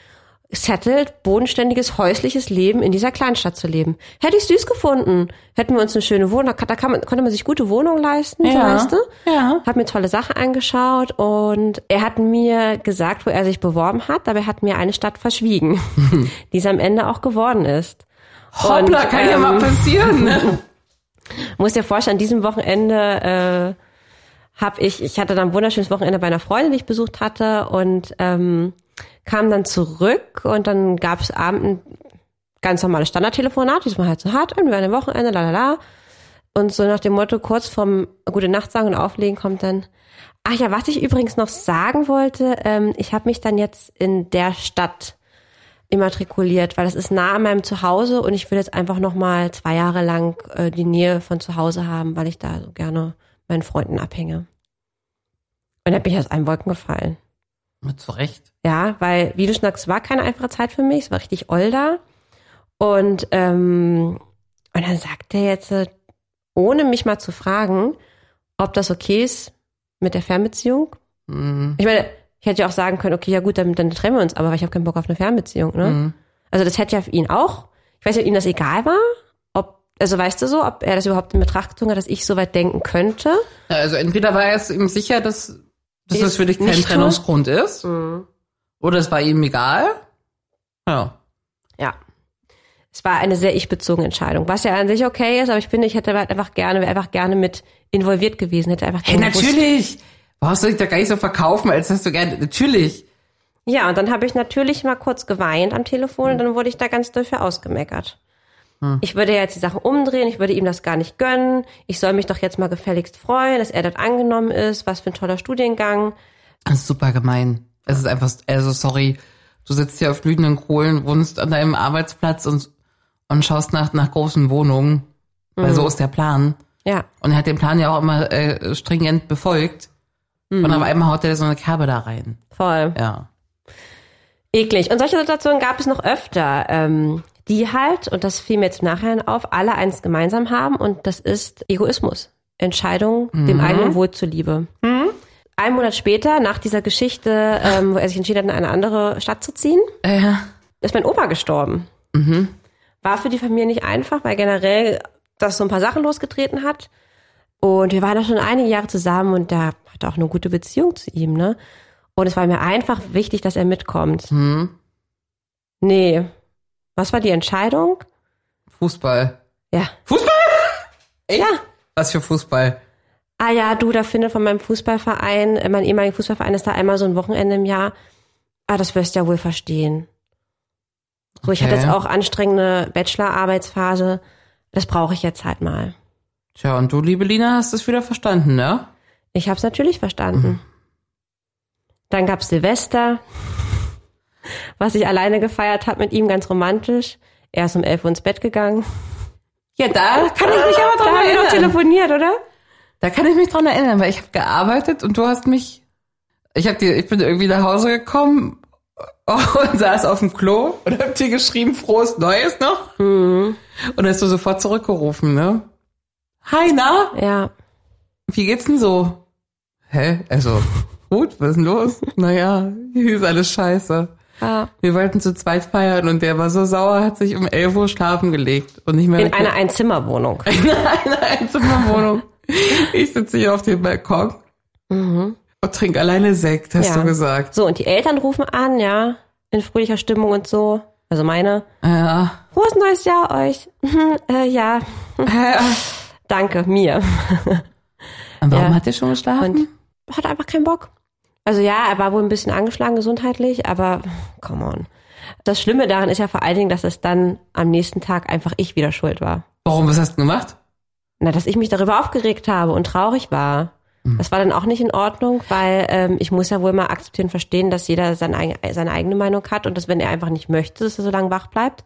[SPEAKER 1] settled, bodenständiges, häusliches Leben in dieser Kleinstadt zu leben. Hätte ich süß gefunden. Hätten wir uns eine schöne Wohnung, da, kann man, konnte man sich gute Wohnungen leisten,
[SPEAKER 2] Ja.
[SPEAKER 1] weißt du?
[SPEAKER 2] Ja.
[SPEAKER 1] Hab mir tolle Sachen angeschaut und er hat mir gesagt, wo er sich beworben hat, aber er hat mir eine Stadt verschwiegen, die es am Ende auch geworden ist.
[SPEAKER 2] Hoppla,
[SPEAKER 1] Und,
[SPEAKER 2] kann ja
[SPEAKER 1] ähm,
[SPEAKER 2] mal passieren. Ne?
[SPEAKER 1] muss dir vorstellen, an diesem Wochenende äh, habe ich, ich hatte dann ein wunderschönes Wochenende bei einer Freundin, die ich besucht hatte und ähm, kam dann zurück und dann gab es abend ein ganz normales Standardtelefonat, wie es man halt so hat, irgendwie ein Wochenende, la la la. Und so nach dem Motto, kurz vorm Gute Nacht sagen und auflegen kommt dann, ach ja, was ich übrigens noch sagen wollte, ähm, ich habe mich dann jetzt in der Stadt immatrikuliert, weil das ist nah an meinem Zuhause und ich will jetzt einfach noch mal zwei Jahre lang äh, die Nähe von zu Hause haben, weil ich da so gerne meinen Freunden abhänge. Und dann bin ich aus allen Wolken gefallen.
[SPEAKER 2] Mit Zurecht.
[SPEAKER 1] Ja, weil, wie du es war keine einfache Zeit für mich, es war richtig da. Und, ähm, und dann sagt er jetzt, äh, ohne mich mal zu fragen, ob das okay ist mit der Fernbeziehung.
[SPEAKER 2] Mhm.
[SPEAKER 1] Ich meine, ich hätte ja auch sagen können, okay, ja gut, dann, dann trennen wir uns, aber ich habe keinen Bock auf eine Fernbeziehung. Ne?
[SPEAKER 2] Mhm.
[SPEAKER 1] Also das hätte ja für ihn auch. Ich weiß nicht, ob ihm das egal war. Ob, also weißt du so, ob er das überhaupt in Betracht gezogen hat, dass ich so weit denken könnte.
[SPEAKER 2] Ja, also entweder war er es ihm sicher, dass, dass das für dich kein? Trennungsgrund ist. Oder es war ihm egal. Ja.
[SPEAKER 1] Ja. Es war eine sehr ich-bezogene Entscheidung, was ja an sich okay ist, aber ich finde, ich hätte halt einfach gerne, wäre einfach gerne mit involviert gewesen, hätte einfach
[SPEAKER 2] Hey,
[SPEAKER 1] gerne gewusst-
[SPEAKER 2] natürlich. Brauchst du dich doch gar nicht so verkaufen, als dass du gerne, natürlich.
[SPEAKER 1] Ja, und dann habe ich natürlich mal kurz geweint am Telefon und dann wurde ich da ganz dafür ausgemeckert. Ich würde ja jetzt die Sachen umdrehen, ich würde ihm das gar nicht gönnen. Ich soll mich doch jetzt mal gefälligst freuen, dass er dort angenommen ist, was für ein toller Studiengang.
[SPEAKER 2] Das ist super gemein. Es ist einfach, also sorry, du sitzt hier auf glühenden Kohlen, wohnst an deinem Arbeitsplatz und, und schaust nach, nach großen Wohnungen. Weil so ist der Plan.
[SPEAKER 1] Ja.
[SPEAKER 2] Und er hat den Plan ja auch immer äh, stringent befolgt. Und auf einmal haut er so eine Kerbe da rein.
[SPEAKER 1] Voll.
[SPEAKER 2] Ja.
[SPEAKER 1] Eklig. Und solche Situationen gab es noch öfter, ähm, die halt, und das fiel mir jetzt im Nachhinein auf, alle eins gemeinsam haben und das ist Egoismus. Entscheidung dem eigenen Wohl zuliebe. Ein Monat später, nach dieser Geschichte, ähm, wo er sich entschieden hat, in eine andere Stadt zu ziehen,
[SPEAKER 2] Äh,
[SPEAKER 1] ist mein Opa gestorben. War für die Familie nicht einfach, weil generell das so ein paar Sachen losgetreten hat. Und wir waren da schon einige Jahre zusammen und da hatte auch eine gute Beziehung zu ihm, ne? Und es war mir einfach wichtig, dass er mitkommt. Nee. Was war die Entscheidung?
[SPEAKER 2] Fußball.
[SPEAKER 1] Ja.
[SPEAKER 2] Fußball?
[SPEAKER 1] Ja.
[SPEAKER 2] Was für Fußball?
[SPEAKER 1] Ah ja, du, da findet von meinem Fußballverein, mein ehemaliger Fußballverein ist da einmal so ein Wochenende im Jahr. Ah, das wirst du ja wohl verstehen. So, ich hatte
[SPEAKER 2] Okay.
[SPEAKER 1] jetzt auch anstrengende Bachelor-Arbeitsphase. Das brauche ich jetzt halt mal.
[SPEAKER 2] Tja, und du, liebe Lina, hast es wieder verstanden, ne?
[SPEAKER 1] Ich habe es natürlich verstanden. Dann gab's Silvester, was ich alleine gefeiert habe mit ihm, ganz romantisch. Er ist um elf Uhr ins Bett gegangen.
[SPEAKER 2] Ja, da kann ich mich aber
[SPEAKER 1] Da
[SPEAKER 2] dran
[SPEAKER 1] doch
[SPEAKER 2] erinnern.
[SPEAKER 1] telefoniert, oder?
[SPEAKER 2] Da kann ich mich dran erinnern, weil ich habe gearbeitet und du hast mich. Ich hab dir, ich bin irgendwie nach Hause gekommen und saß auf dem Klo und hab dir geschrieben, frohes Neues noch. Und dann hast du sofort zurückgerufen, ne? Hi, na?
[SPEAKER 1] Ja.
[SPEAKER 2] Wie geht's denn so? Hä? Also, gut, was ist denn los? Naja, hier ist alles scheiße.
[SPEAKER 1] ja.
[SPEAKER 2] Wir wollten zu zweit feiern und der war so sauer, hat sich um 11 Uhr schlafen gelegt und nicht mehr
[SPEAKER 1] In einer Einzimmerwohnung.
[SPEAKER 2] in einer Einzimmerwohnung. Ich sitze hier auf dem Balkon und trinke alleine Sekt, hast
[SPEAKER 1] Ja.
[SPEAKER 2] du gesagt.
[SPEAKER 1] So, und die Eltern rufen an, ja, in fröhlicher Stimmung und so. Also meine.
[SPEAKER 2] Ja.
[SPEAKER 1] Frohes neues Jahr euch. äh, ja,
[SPEAKER 2] ja.
[SPEAKER 1] danke, mir.
[SPEAKER 2] Und warum
[SPEAKER 1] Ja.
[SPEAKER 2] hat der schon geschlafen?
[SPEAKER 1] Und hat einfach keinen Bock. Also ja, er war wohl ein bisschen angeschlagen gesundheitlich, aber come on. Das Schlimme daran ist ja vor allen Dingen, dass es dann am nächsten Tag einfach ich wieder schuld war.
[SPEAKER 2] warum, was hast du gemacht?
[SPEAKER 1] Na, dass ich mich darüber aufgeregt habe und traurig war. Das war dann auch nicht in Ordnung, weil ähm, ich muss ja wohl mal akzeptieren, verstehen, dass jeder seine, eig- seine eigene Meinung hat und dass wenn er einfach nicht möchte, dass er so lange wach bleibt,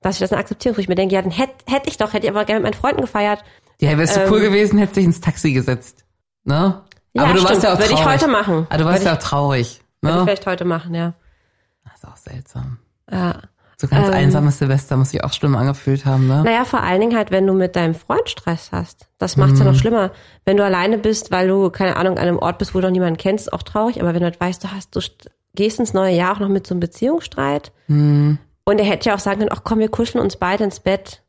[SPEAKER 1] dass ich das dann akzeptiere. Wo ich mir denke, ja, dann hätte hätt ich doch, hätte ich aber gerne mit meinen Freunden gefeiert.
[SPEAKER 2] Ja, wärst du
[SPEAKER 1] Ähm.
[SPEAKER 2] cool gewesen, hättest dich ins Taxi gesetzt. Ne?
[SPEAKER 1] Ja,
[SPEAKER 2] Aber du warst
[SPEAKER 1] stimmt.
[SPEAKER 2] ja auch
[SPEAKER 1] Würde
[SPEAKER 2] traurig.
[SPEAKER 1] ich heute machen.
[SPEAKER 2] Aber du warst
[SPEAKER 1] Würde
[SPEAKER 2] ja auch traurig.
[SPEAKER 1] Würde ich
[SPEAKER 2] Ne?
[SPEAKER 1] vielleicht heute machen, ja.
[SPEAKER 2] Das ist auch seltsam.
[SPEAKER 1] ja.
[SPEAKER 2] So ganz
[SPEAKER 1] Ähm.
[SPEAKER 2] einsames Silvester muss sich auch schlimm angefühlt haben, ne?
[SPEAKER 1] Naja, vor allen Dingen halt, wenn du mit deinem Freund Stress hast. Das macht's ja
[SPEAKER 2] Mhm.
[SPEAKER 1] noch schlimmer. Wenn du alleine bist, weil du, keine Ahnung, an einem Ort bist, wo du noch niemanden kennst, ist auch traurig. Aber wenn du halt weißt, du hast, du st- gehst ins neue Jahr auch noch mit so einem Beziehungsstreit.
[SPEAKER 2] Mhm.
[SPEAKER 1] Und er hätte ja auch sagen können, ach komm, wir kuscheln uns beide ins Bett.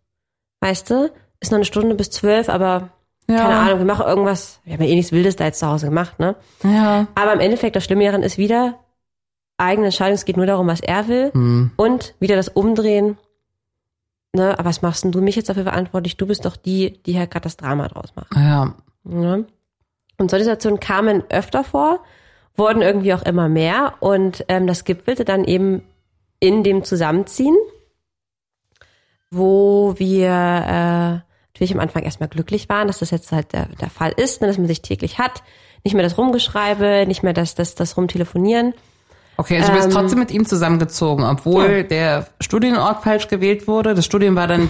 [SPEAKER 1] Weißt du? Ist noch eine Stunde bis zwölf, aber
[SPEAKER 2] Ja.
[SPEAKER 1] keine Ahnung, wir machen irgendwas. Wir haben ja eh nichts Wildes da jetzt zu Hause gemacht, ne?
[SPEAKER 2] Ja.
[SPEAKER 1] Aber im Endeffekt, das Schlimme daran ist wieder, eigene Entscheidung, es geht nur darum, was er will.
[SPEAKER 2] Hm.
[SPEAKER 1] Und wieder das Umdrehen. Ne, aber was machst denn du mich jetzt dafür verantwortlich? Du bist doch die, die halt gerade das Drama draus macht.
[SPEAKER 2] Ja.
[SPEAKER 1] Ne? Und solche Situationen kamen öfter vor, wurden irgendwie auch immer mehr und ähm, das gipfelte dann eben in dem Zusammenziehen, wo wir äh, natürlich am Anfang erstmal glücklich waren, dass das jetzt halt der, der Fall ist, ne, dass man sich täglich hat. Nicht mehr das Rumgeschreibe, nicht mehr das, das, das Rumtelefonieren.
[SPEAKER 2] Okay, also du bist
[SPEAKER 1] Ähm,
[SPEAKER 2] trotzdem mit ihm zusammengezogen, obwohl
[SPEAKER 1] ja.
[SPEAKER 2] der Studienort falsch gewählt wurde. Das Studium war dann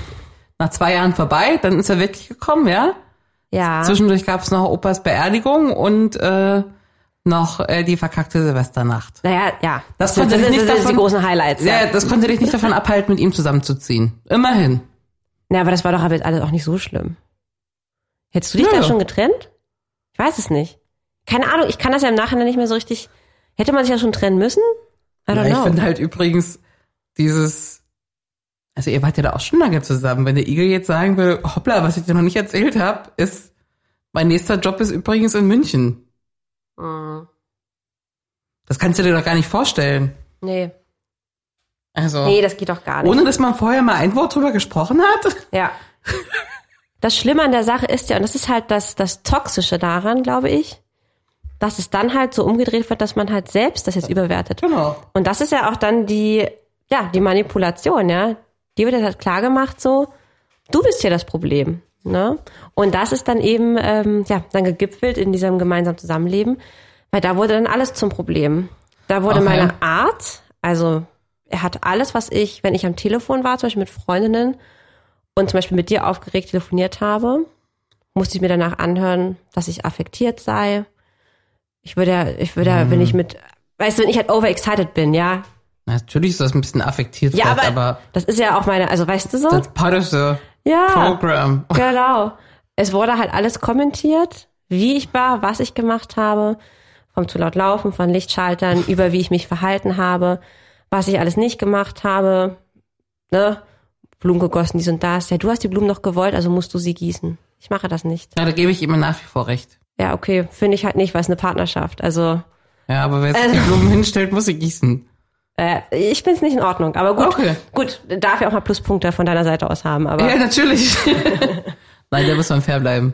[SPEAKER 2] nach zwei Jahren vorbei, dann ist er wirklich gekommen, ja?
[SPEAKER 1] Ja.
[SPEAKER 2] Zwischendurch gab es noch Opas Beerdigung und äh, noch äh, die verkackte Silvesternacht.
[SPEAKER 1] Naja, ja.
[SPEAKER 2] Das
[SPEAKER 1] sind,
[SPEAKER 2] konnte
[SPEAKER 1] das,
[SPEAKER 2] dich nicht
[SPEAKER 1] das, das
[SPEAKER 2] davon-
[SPEAKER 1] die großen Highlights.
[SPEAKER 2] Ja,
[SPEAKER 1] Ja.
[SPEAKER 2] das konnte dich nicht davon abhalten, mit ihm zusammenzuziehen. Immerhin.
[SPEAKER 1] Na, aber das war doch aber jetzt alles auch nicht so schlimm. Hättest du dich
[SPEAKER 2] Nö.
[SPEAKER 1] da schon getrennt? Ich weiß es nicht. Keine Ahnung, ich kann das ja im Nachhinein nicht mehr so richtig. Hätte man sich ja schon trennen müssen? I don't
[SPEAKER 2] Ja, ich
[SPEAKER 1] know.
[SPEAKER 2] finde halt übrigens dieses, also ihr wart ja da auch schon lange zusammen. Wenn der Igel jetzt sagen will, hoppla, was ich dir noch nicht erzählt habe, ist, mein nächster Job ist übrigens in München.
[SPEAKER 1] Mm,
[SPEAKER 2] Das kannst du dir doch gar nicht vorstellen.
[SPEAKER 1] nee.
[SPEAKER 2] Also,
[SPEAKER 1] Nee, das geht doch gar nicht.
[SPEAKER 2] ohne dass man vorher mal ein Wort drüber gesprochen hat.
[SPEAKER 1] Ja. Das Schlimme an der Sache ist ja, und das ist halt das, das Toxische daran, glaube ich, dass es dann halt so umgedreht wird, dass man halt selbst das jetzt überwertet.
[SPEAKER 2] Genau.
[SPEAKER 1] Und das ist ja auch dann die, ja, die Manipulation, ja. Die wird jetzt halt klar gemacht, so, du bist hier das Problem, ne? Und das ist dann eben, ähm, ja, dann gegipfelt in diesem gemeinsamen Zusammenleben, weil da wurde dann alles zum Problem. Da wurde
[SPEAKER 2] Okay.
[SPEAKER 1] meine Art, also er hat alles, was ich, wenn ich am Telefon war, zum Beispiel mit Freundinnen und zum Beispiel mit dir aufgeregt telefoniert habe, musste ich mir danach anhören, dass ich affektiert sei. Ich würde ja, ich würde ja,
[SPEAKER 2] Mhm.
[SPEAKER 1] wenn ich mit, weißt du, wenn ich halt overexcited bin, ja.
[SPEAKER 2] Natürlich ist das ein bisschen affektiert,
[SPEAKER 1] Ja, aber,
[SPEAKER 2] aber
[SPEAKER 1] das ist ja auch meine, also weißt du so?
[SPEAKER 2] that's part of the
[SPEAKER 1] ja,
[SPEAKER 2] program.
[SPEAKER 1] genau. Es wurde halt alles kommentiert, wie ich war, was ich gemacht habe, vom zu laut laufen, von Lichtschaltern, über wie ich mich verhalten habe, was ich alles nicht gemacht habe, ne? Blumen gegossen, dies und das. Ja, du hast die Blumen doch gewollt, also musst du sie gießen. Ich mache das nicht.
[SPEAKER 2] Ja, da gebe ich ihm nach wie vor recht.
[SPEAKER 1] Ja, okay, finde ich halt nicht, weil es eine Partnerschaft. Also,
[SPEAKER 2] Ja, aber wer sich
[SPEAKER 1] Also-
[SPEAKER 2] die Blumen hinstellt, muss sie gießen.
[SPEAKER 1] äh, ich finde es nicht in Ordnung. Aber gut,
[SPEAKER 2] Okay.
[SPEAKER 1] gut, darf ja auch mal Pluspunkte von deiner Seite aus haben. Aber
[SPEAKER 2] Ja, natürlich. Nein, da muss man fair bleiben.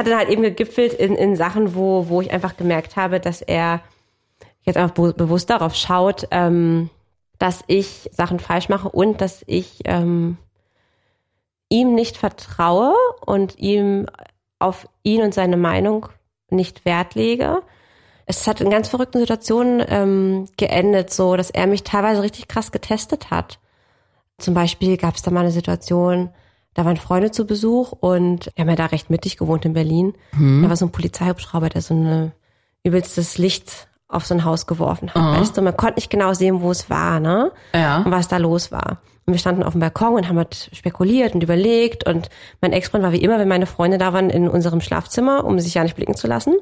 [SPEAKER 1] Hat dann halt eben gegipfelt in, in Sachen, wo, wo ich einfach gemerkt habe, dass er jetzt einfach be bewusst darauf schaut, ähm, dass ich Sachen falsch mache und dass ich ähm, ihm nicht vertraue und ihm auf ihn und seine Meinung nicht Wert lege. Es hat in ganz verrückten Situationen ähm, geendet, so dass er mich teilweise richtig krass getestet hat. Zum Beispiel gab es da mal eine Situation, da waren Freunde zu Besuch und wir haben ja da recht mittig gewohnt in Berlin. Da war so ein Polizeihubschrauber, der so ein übelstes Licht auf so ein Haus geworfen hat. Weißt du, man konnte nicht genau sehen, wo es war, ne?
[SPEAKER 2] Ja.
[SPEAKER 1] Und was da los war. Und wir standen auf dem Balkon und haben halt spekuliert und überlegt. Und mein Ex-Freund war wie immer, wenn meine Freunde da waren, in unserem Schlafzimmer, um sich ja nicht blicken zu lassen.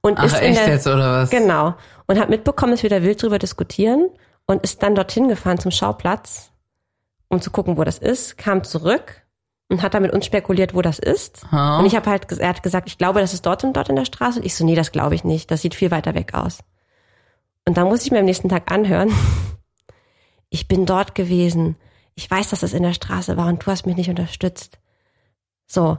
[SPEAKER 1] Und
[SPEAKER 2] Ach,
[SPEAKER 1] ist in
[SPEAKER 2] echt
[SPEAKER 1] der,
[SPEAKER 2] jetzt, oder was?
[SPEAKER 1] Genau. Und hat mitbekommen, dass wir da wild drüber diskutieren und ist dann dorthin gefahren zum Schauplatz, um zu gucken, wo das ist, kam zurück und hat da mit uns spekuliert, wo das ist.
[SPEAKER 2] Ha.
[SPEAKER 1] Und ich habe halt, er hat gesagt, ich glaube, das ist dort und dort in der Straße. Und ich so, nee, das glaube ich nicht. Das sieht viel weiter weg aus. Und dann muss ich mir am nächsten Tag anhören, ich bin dort gewesen. Ich weiß, dass es in der Straße war und du hast mich nicht unterstützt. So.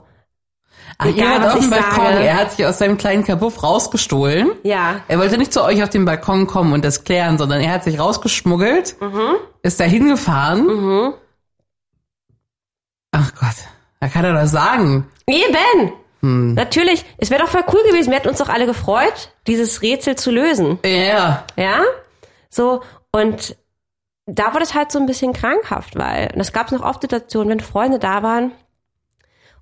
[SPEAKER 2] Ach,
[SPEAKER 1] Egal,
[SPEAKER 2] ihr auf dem Balkon.
[SPEAKER 1] sage.
[SPEAKER 2] Er hat sich aus seinem kleinen Kabuff rausgestohlen.
[SPEAKER 1] Ja.
[SPEAKER 2] Er wollte nicht zu euch auf den Balkon kommen und das klären, sondern er hat sich rausgeschmuggelt,
[SPEAKER 1] Mhm.
[SPEAKER 2] ist da hingefahren. Ach Gott, da kann er das sagen.
[SPEAKER 1] Eben!
[SPEAKER 2] Hm.
[SPEAKER 1] Natürlich, es wäre doch voll cool gewesen. Wir hätten uns doch alle gefreut, dieses Rätsel zu lösen.
[SPEAKER 2] Ja.
[SPEAKER 1] Ja? So, und da wurde es halt so ein bisschen krankhaft, weil, und es gab noch oft Situationen, wenn Freunde da waren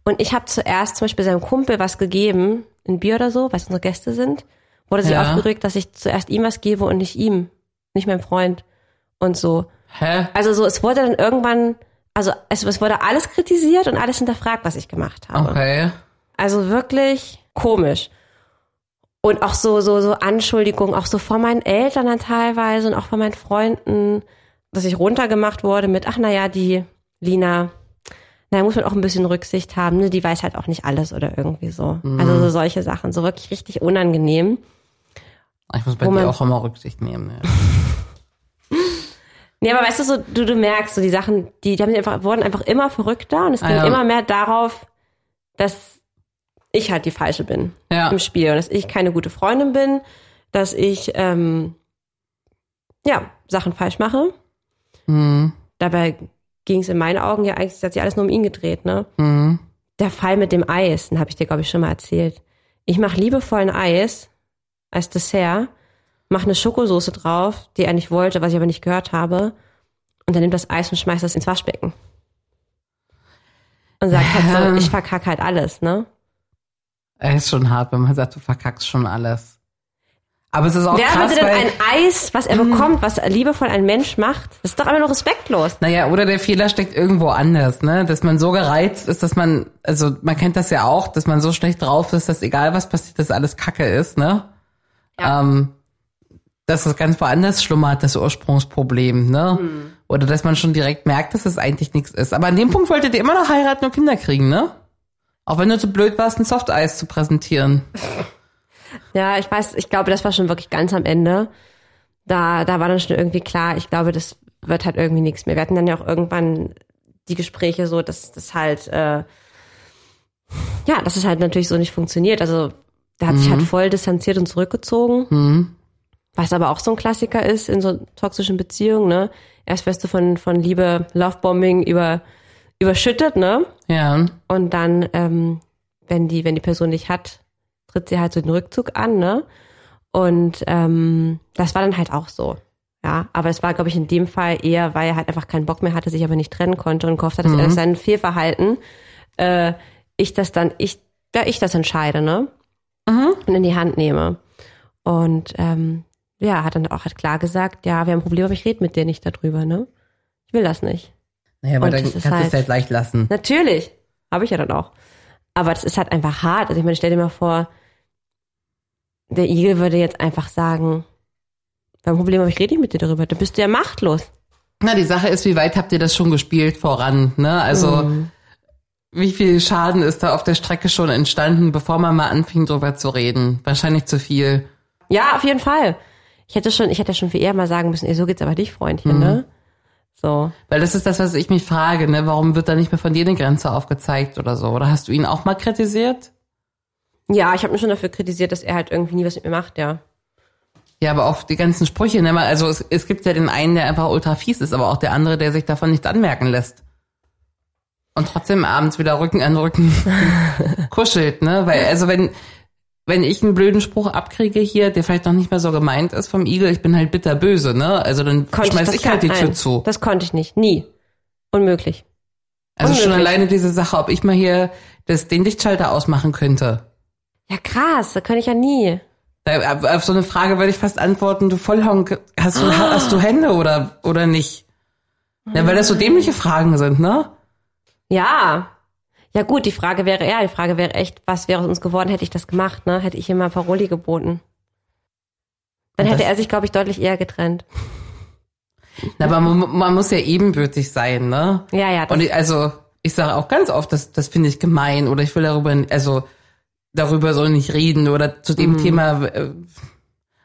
[SPEAKER 1] und ich habe zuerst zum Beispiel seinem Kumpel was gegeben, ein Bier oder so, weil es unsere Gäste sind, wurde sie
[SPEAKER 2] Ja.
[SPEAKER 1] aufgeregt, dass ich zuerst ihm was gebe und nicht ihm, nicht meinem Freund und so.
[SPEAKER 2] Hä?
[SPEAKER 1] Also so, es wurde dann irgendwann, also es, es wurde alles kritisiert und alles hinterfragt, was ich gemacht habe.
[SPEAKER 2] Okay.
[SPEAKER 1] Also wirklich komisch. Und auch so, so, so Anschuldigungen, auch so von meinen Eltern dann teilweise und auch von meinen Freunden, dass ich runtergemacht wurde mit, ach naja, die Lina, naja, muss man auch ein bisschen Rücksicht haben, ne? die weiß halt auch nicht alles oder irgendwie so. Also so solche Sachen, so wirklich richtig unangenehm.
[SPEAKER 2] Ich muss bei dir
[SPEAKER 1] man-
[SPEAKER 2] auch immer Rücksicht nehmen. Ne?
[SPEAKER 1] Nee, aber weißt du, so, du, du merkst, so die Sachen, die, die haben einfach, wurden einfach immer verrückter und es
[SPEAKER 2] Ah,
[SPEAKER 1] ging
[SPEAKER 2] ja.
[SPEAKER 1] immer mehr darauf, dass ich halt die Falsche bin
[SPEAKER 2] Ja.
[SPEAKER 1] im Spiel und dass ich keine gute Freundin bin, dass ich ähm, ja Sachen falsch mache.
[SPEAKER 2] Hm.
[SPEAKER 1] Dabei ging es in meinen Augen ja eigentlich, es hat sich alles nur um ihn gedreht, ne?
[SPEAKER 2] Hm.
[SPEAKER 1] Der Fall mit dem Eis, den habe ich dir glaube ich schon mal erzählt. Ich mache liebevoll ein Eis als Dessert, mache eine Schokosoße drauf, die er nicht wollte, was ich aber nicht gehört habe, und dann nimmt das Eis und schmeißt das ins Waschbecken. Und sagt halt so, ich verkacke halt alles, ne?
[SPEAKER 2] Es ist schon hart, wenn man sagt, du verkackst schon alles. Aber es ist auch
[SPEAKER 1] Wer
[SPEAKER 2] krass,
[SPEAKER 1] würde denn
[SPEAKER 2] weil,
[SPEAKER 1] ein Eis, was er bekommt, was liebevoll ein Mensch macht? Das ist doch einfach nur respektlos.
[SPEAKER 2] naja, oder der Fehler steckt irgendwo anders, ne? Dass man so gereizt ist, dass man, also man kennt das ja auch, dass man so schlecht drauf ist, dass egal was passiert, dass alles Kacke ist, ne?
[SPEAKER 1] Ja.
[SPEAKER 2] Ähm, dass das ganz woanders schlummert, das Ursprungsproblem, ne?
[SPEAKER 1] Hm.
[SPEAKER 2] Oder dass man schon direkt merkt, dass es eigentlich nichts ist. Aber an dem Punkt wolltet ihr immer noch heiraten und Kinder kriegen, ne? Auch wenn du zu blöd warst, ein Softeis zu präsentieren.
[SPEAKER 1] Ja, ich weiß, ich glaube, das war schon wirklich ganz am Ende. Da, da war dann schon irgendwie klar, ich glaube, das wird halt irgendwie nichts mehr. Wir hatten dann ja auch irgendwann die Gespräche so, dass das halt, äh, ja, dass es halt natürlich so nicht funktioniert. Also der hat sich halt voll distanziert und zurückgezogen. Was aber auch so ein Klassiker ist in so toxischen Beziehungen, ne? Erst wirst du von, von Liebe, Lovebombing über, überschüttet, ne?
[SPEAKER 2] Ja.
[SPEAKER 1] Und dann, ähm, wenn die, wenn die Person dich hat, tritt sie halt so den Rückzug an, ne? Und ähm, das war dann halt auch so. Ja, aber es war, glaube ich, in dem Fall eher, weil er halt einfach keinen Bock mehr hatte, sich aber nicht trennen konnte und gehofft hat, dass er durch sein Fehlverhalten äh, ich das dann, ich, ja, ich das entscheide, ne? Und in die Hand nehme. Und ähm, ja, hat dann auch halt klar gesagt, ja, wir haben ein Problem, aber ich rede mit dir nicht darüber, ne? Ich will das nicht.
[SPEAKER 2] Naja, aber
[SPEAKER 1] Und
[SPEAKER 2] dann kannst du es
[SPEAKER 1] halt-
[SPEAKER 2] halt leicht lassen.
[SPEAKER 1] Natürlich. Habe ich ja dann auch. Aber das ist halt einfach hart. Also ich meine, stell dir mal vor, der Igel würde jetzt einfach sagen, beim Problem habe ich rede nicht mit dir darüber. Dann bist du ja machtlos.
[SPEAKER 2] Na, die Sache ist, wie weit habt ihr das schon gespielt voran, ne? Also,
[SPEAKER 1] Mhm.
[SPEAKER 2] wie viel Schaden ist da auf der Strecke schon entstanden, bevor man mal anfing, drüber zu reden? Wahrscheinlich zu viel.
[SPEAKER 1] Ja, auf jeden Fall. Ich hätte schon, ich hätte schon viel eher mal sagen müssen, ey, so geht's aber dich, Freundchen, ne? So.
[SPEAKER 2] Weil das ist das, was ich mich frage, ne? Warum wird da nicht mehr von dir eine Grenze aufgezeigt oder so? Oder hast du ihn auch mal kritisiert?
[SPEAKER 1] Ja, ich habe mich schon dafür kritisiert, dass er halt irgendwie nie was mit mir macht, ja.
[SPEAKER 2] Ja, aber auch die ganzen Sprüche, ne? Also es, es gibt ja den einen, der einfach ultra fies ist, aber auch der andere, der sich davon nichts anmerken lässt. Und trotzdem abends wieder Rücken an Rücken kuschelt, ne? Weil, also wenn, wenn ich einen blöden Spruch abkriege hier, der vielleicht noch nicht mehr so gemeint ist vom Igel, ich bin halt bitterböse, ne? Also dann
[SPEAKER 1] Konnte
[SPEAKER 2] schmeiß
[SPEAKER 1] das
[SPEAKER 2] ich halt die Tür zu.
[SPEAKER 1] Das konnte ich nicht. Nie. Unmöglich.
[SPEAKER 2] Also schon
[SPEAKER 1] unmöglich.
[SPEAKER 2] alleine diese Sache, ob ich mal hier das, den Lichtschalter ausmachen könnte.
[SPEAKER 1] Ja, krass, das kann ich ja nie.
[SPEAKER 2] Da- Auf so eine Frage würde ich fast antworten, du Vollhonk, hast du,
[SPEAKER 1] Ah.
[SPEAKER 2] hast du Hände oder, oder nicht? Ja, weil das so dämliche Fragen sind, ne?
[SPEAKER 1] Ja. Ja gut, die Frage wäre, ja, die Frage wäre echt, was wäre aus uns geworden, hätte ich das gemacht, ne? Hätte ich ihm mal Paroli geboten. Dann hätte er sich, glaube ich, deutlich eher getrennt.
[SPEAKER 2] Na, aber man, man muss ja ebenbürtig sein, ne?
[SPEAKER 1] Ja, ja, das,
[SPEAKER 2] Und ich, also, ich sage auch ganz oft, das, das finde ich gemein oder ich will darüber, also, darüber soll nicht reden oder zu
[SPEAKER 1] Mhm.
[SPEAKER 2] dem Thema, äh,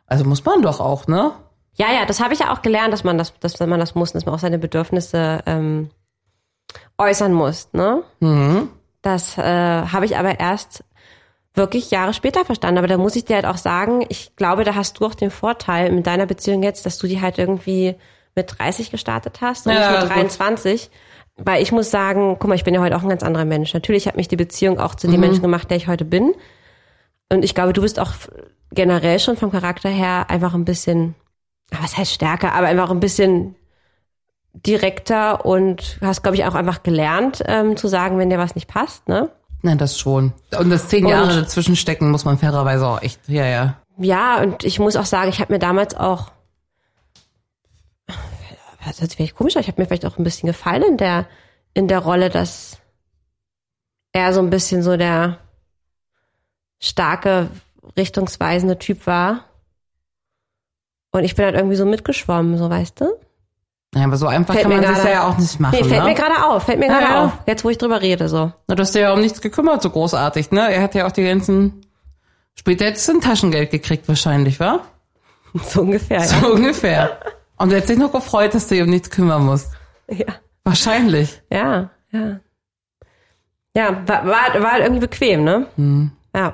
[SPEAKER 2] also muss man doch auch, ne?
[SPEAKER 1] ja, ja, das habe ich ja auch gelernt, dass man das, dass man das muss, dass man auch seine Bedürfnisse ähm, äußern muss, ne?
[SPEAKER 2] Mhm.
[SPEAKER 1] Das äh, habe ich aber erst wirklich Jahre später verstanden. Aber da muss ich dir halt auch sagen, ich glaube, da hast du auch den Vorteil mit deiner Beziehung jetzt, dass du die halt irgendwie mit 30 gestartet hast und
[SPEAKER 2] Ja,
[SPEAKER 1] nicht mit
[SPEAKER 2] gut.
[SPEAKER 1] 23. Weil ich muss sagen, guck mal, ich bin ja heute auch ein ganz anderer Mensch. Natürlich hat mich die Beziehung auch zu
[SPEAKER 2] Mhm.
[SPEAKER 1] dem Menschen gemacht, der ich heute bin. Und ich glaube, du bist auch generell schon vom Charakter her einfach ein bisschen, was heißt stärker, aber einfach ein bisschen direkter und hast, glaube ich, auch einfach gelernt, ähm, zu sagen, wenn dir was nicht passt, ne?
[SPEAKER 2] Na, das schon. Und das zehn
[SPEAKER 1] Und-
[SPEAKER 2] Jahre dazwischen stecken muss man fairerweise auch echt, ja, ja.
[SPEAKER 1] Ja, und ich muss auch sagen, ich habe mir damals auch, das hört sich vielleicht komisch, an, ich habe mir vielleicht auch ein bisschen gefallen in der, in der Rolle, dass er so ein bisschen so der starke, richtungsweisende Typ war. Und ich bin halt irgendwie so mitgeschwommen, so weißt du?
[SPEAKER 2] Ja, aber so einfach
[SPEAKER 1] Fällt
[SPEAKER 2] kann man das ja auch nicht machen,
[SPEAKER 1] Nee, fällt
[SPEAKER 2] ne?
[SPEAKER 1] mir gerade auf, fällt mir
[SPEAKER 2] Ja,
[SPEAKER 1] gerade
[SPEAKER 2] ja.
[SPEAKER 1] auf, jetzt wo ich drüber rede, so.
[SPEAKER 2] Na, du hast dir ja um nichts gekümmert, so großartig, ne? Er hat ja auch die ganzen, später hättest du ein Taschengeld gekriegt wahrscheinlich, wa?
[SPEAKER 1] So ungefähr,
[SPEAKER 2] So ungefähr. Und er hat sich noch gefreut, dass du dich um nichts kümmern musst.
[SPEAKER 1] ja. Ja.
[SPEAKER 2] Wahrscheinlich.
[SPEAKER 1] Ja, ja. Ja, war, war, war halt irgendwie bequem, ne? Ja.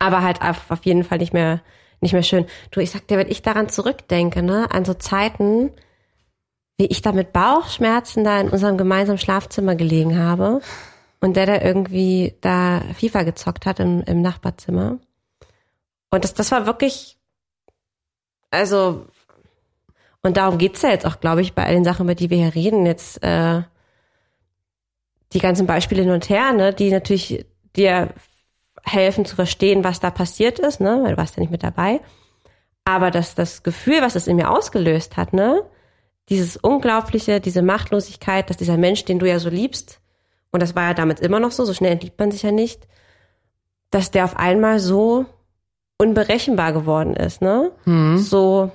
[SPEAKER 1] Aber halt auf, auf jeden Fall nicht mehr, nicht mehr schön. Du, ich sag dir, wenn ich daran zurückdenke, ne, an so Zeiten, wie ich da mit Bauchschmerzen da in unserem gemeinsamen Schlafzimmer gelegen habe und der da irgendwie da FIFA gezockt hat im, im Nachbarzimmer. Und das, das war wirklich, also, und darum geht's ja jetzt auch, glaube ich, bei all den Sachen, über die wir hier reden, jetzt äh, die ganzen Beispiele hin und her, ne, die natürlich dir helfen zu verstehen, was da passiert ist, ne, weil du warst ja nicht mit dabei. Aber das, das Gefühl, was es in mir ausgelöst hat, ne, dieses Unglaubliche, diese Machtlosigkeit, dass dieser Mensch, den du ja so liebst, und das war ja damals immer noch so, so schnell entliebt man sich ja nicht, dass der auf einmal so unberechenbar geworden ist, ne? So,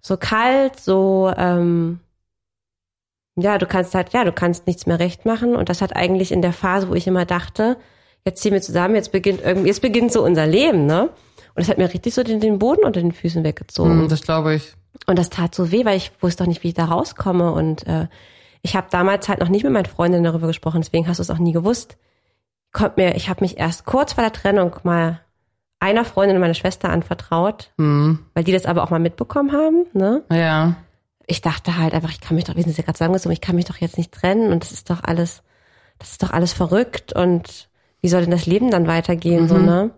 [SPEAKER 1] so kalt, so, ähm, ja, du kannst halt, ja, du kannst nichts mehr recht machen. Und das hat eigentlich in der Phase, wo ich immer dachte, jetzt ziehen wir zusammen, jetzt beginnt irgendwie, jetzt beginnt so unser Leben, ne? Und es hat mir richtig so den, den Boden unter den Füßen weggezogen.
[SPEAKER 2] Hm, das glaube ich.
[SPEAKER 1] Und das tat so weh, weil ich wusste auch nicht, wie ich da rauskomme. Und äh, ich habe damals halt noch nicht mit meinen Freundinnen darüber gesprochen, deswegen hast du es auch nie gewusst. Kommt mir, ich habe mich erst kurz vor der Trennung mal einer Freundin und meiner Schwester anvertraut,
[SPEAKER 2] Hm.
[SPEAKER 1] weil die das aber auch mal mitbekommen haben. Ne?
[SPEAKER 2] Ja.
[SPEAKER 1] Ich dachte halt einfach, ich kann mich doch, wie sind Sie gerade zusammengezogen, ich kann mich doch jetzt nicht trennen und das ist doch alles, das ist doch alles verrückt und wie soll denn das Leben dann weitergehen, so, ne?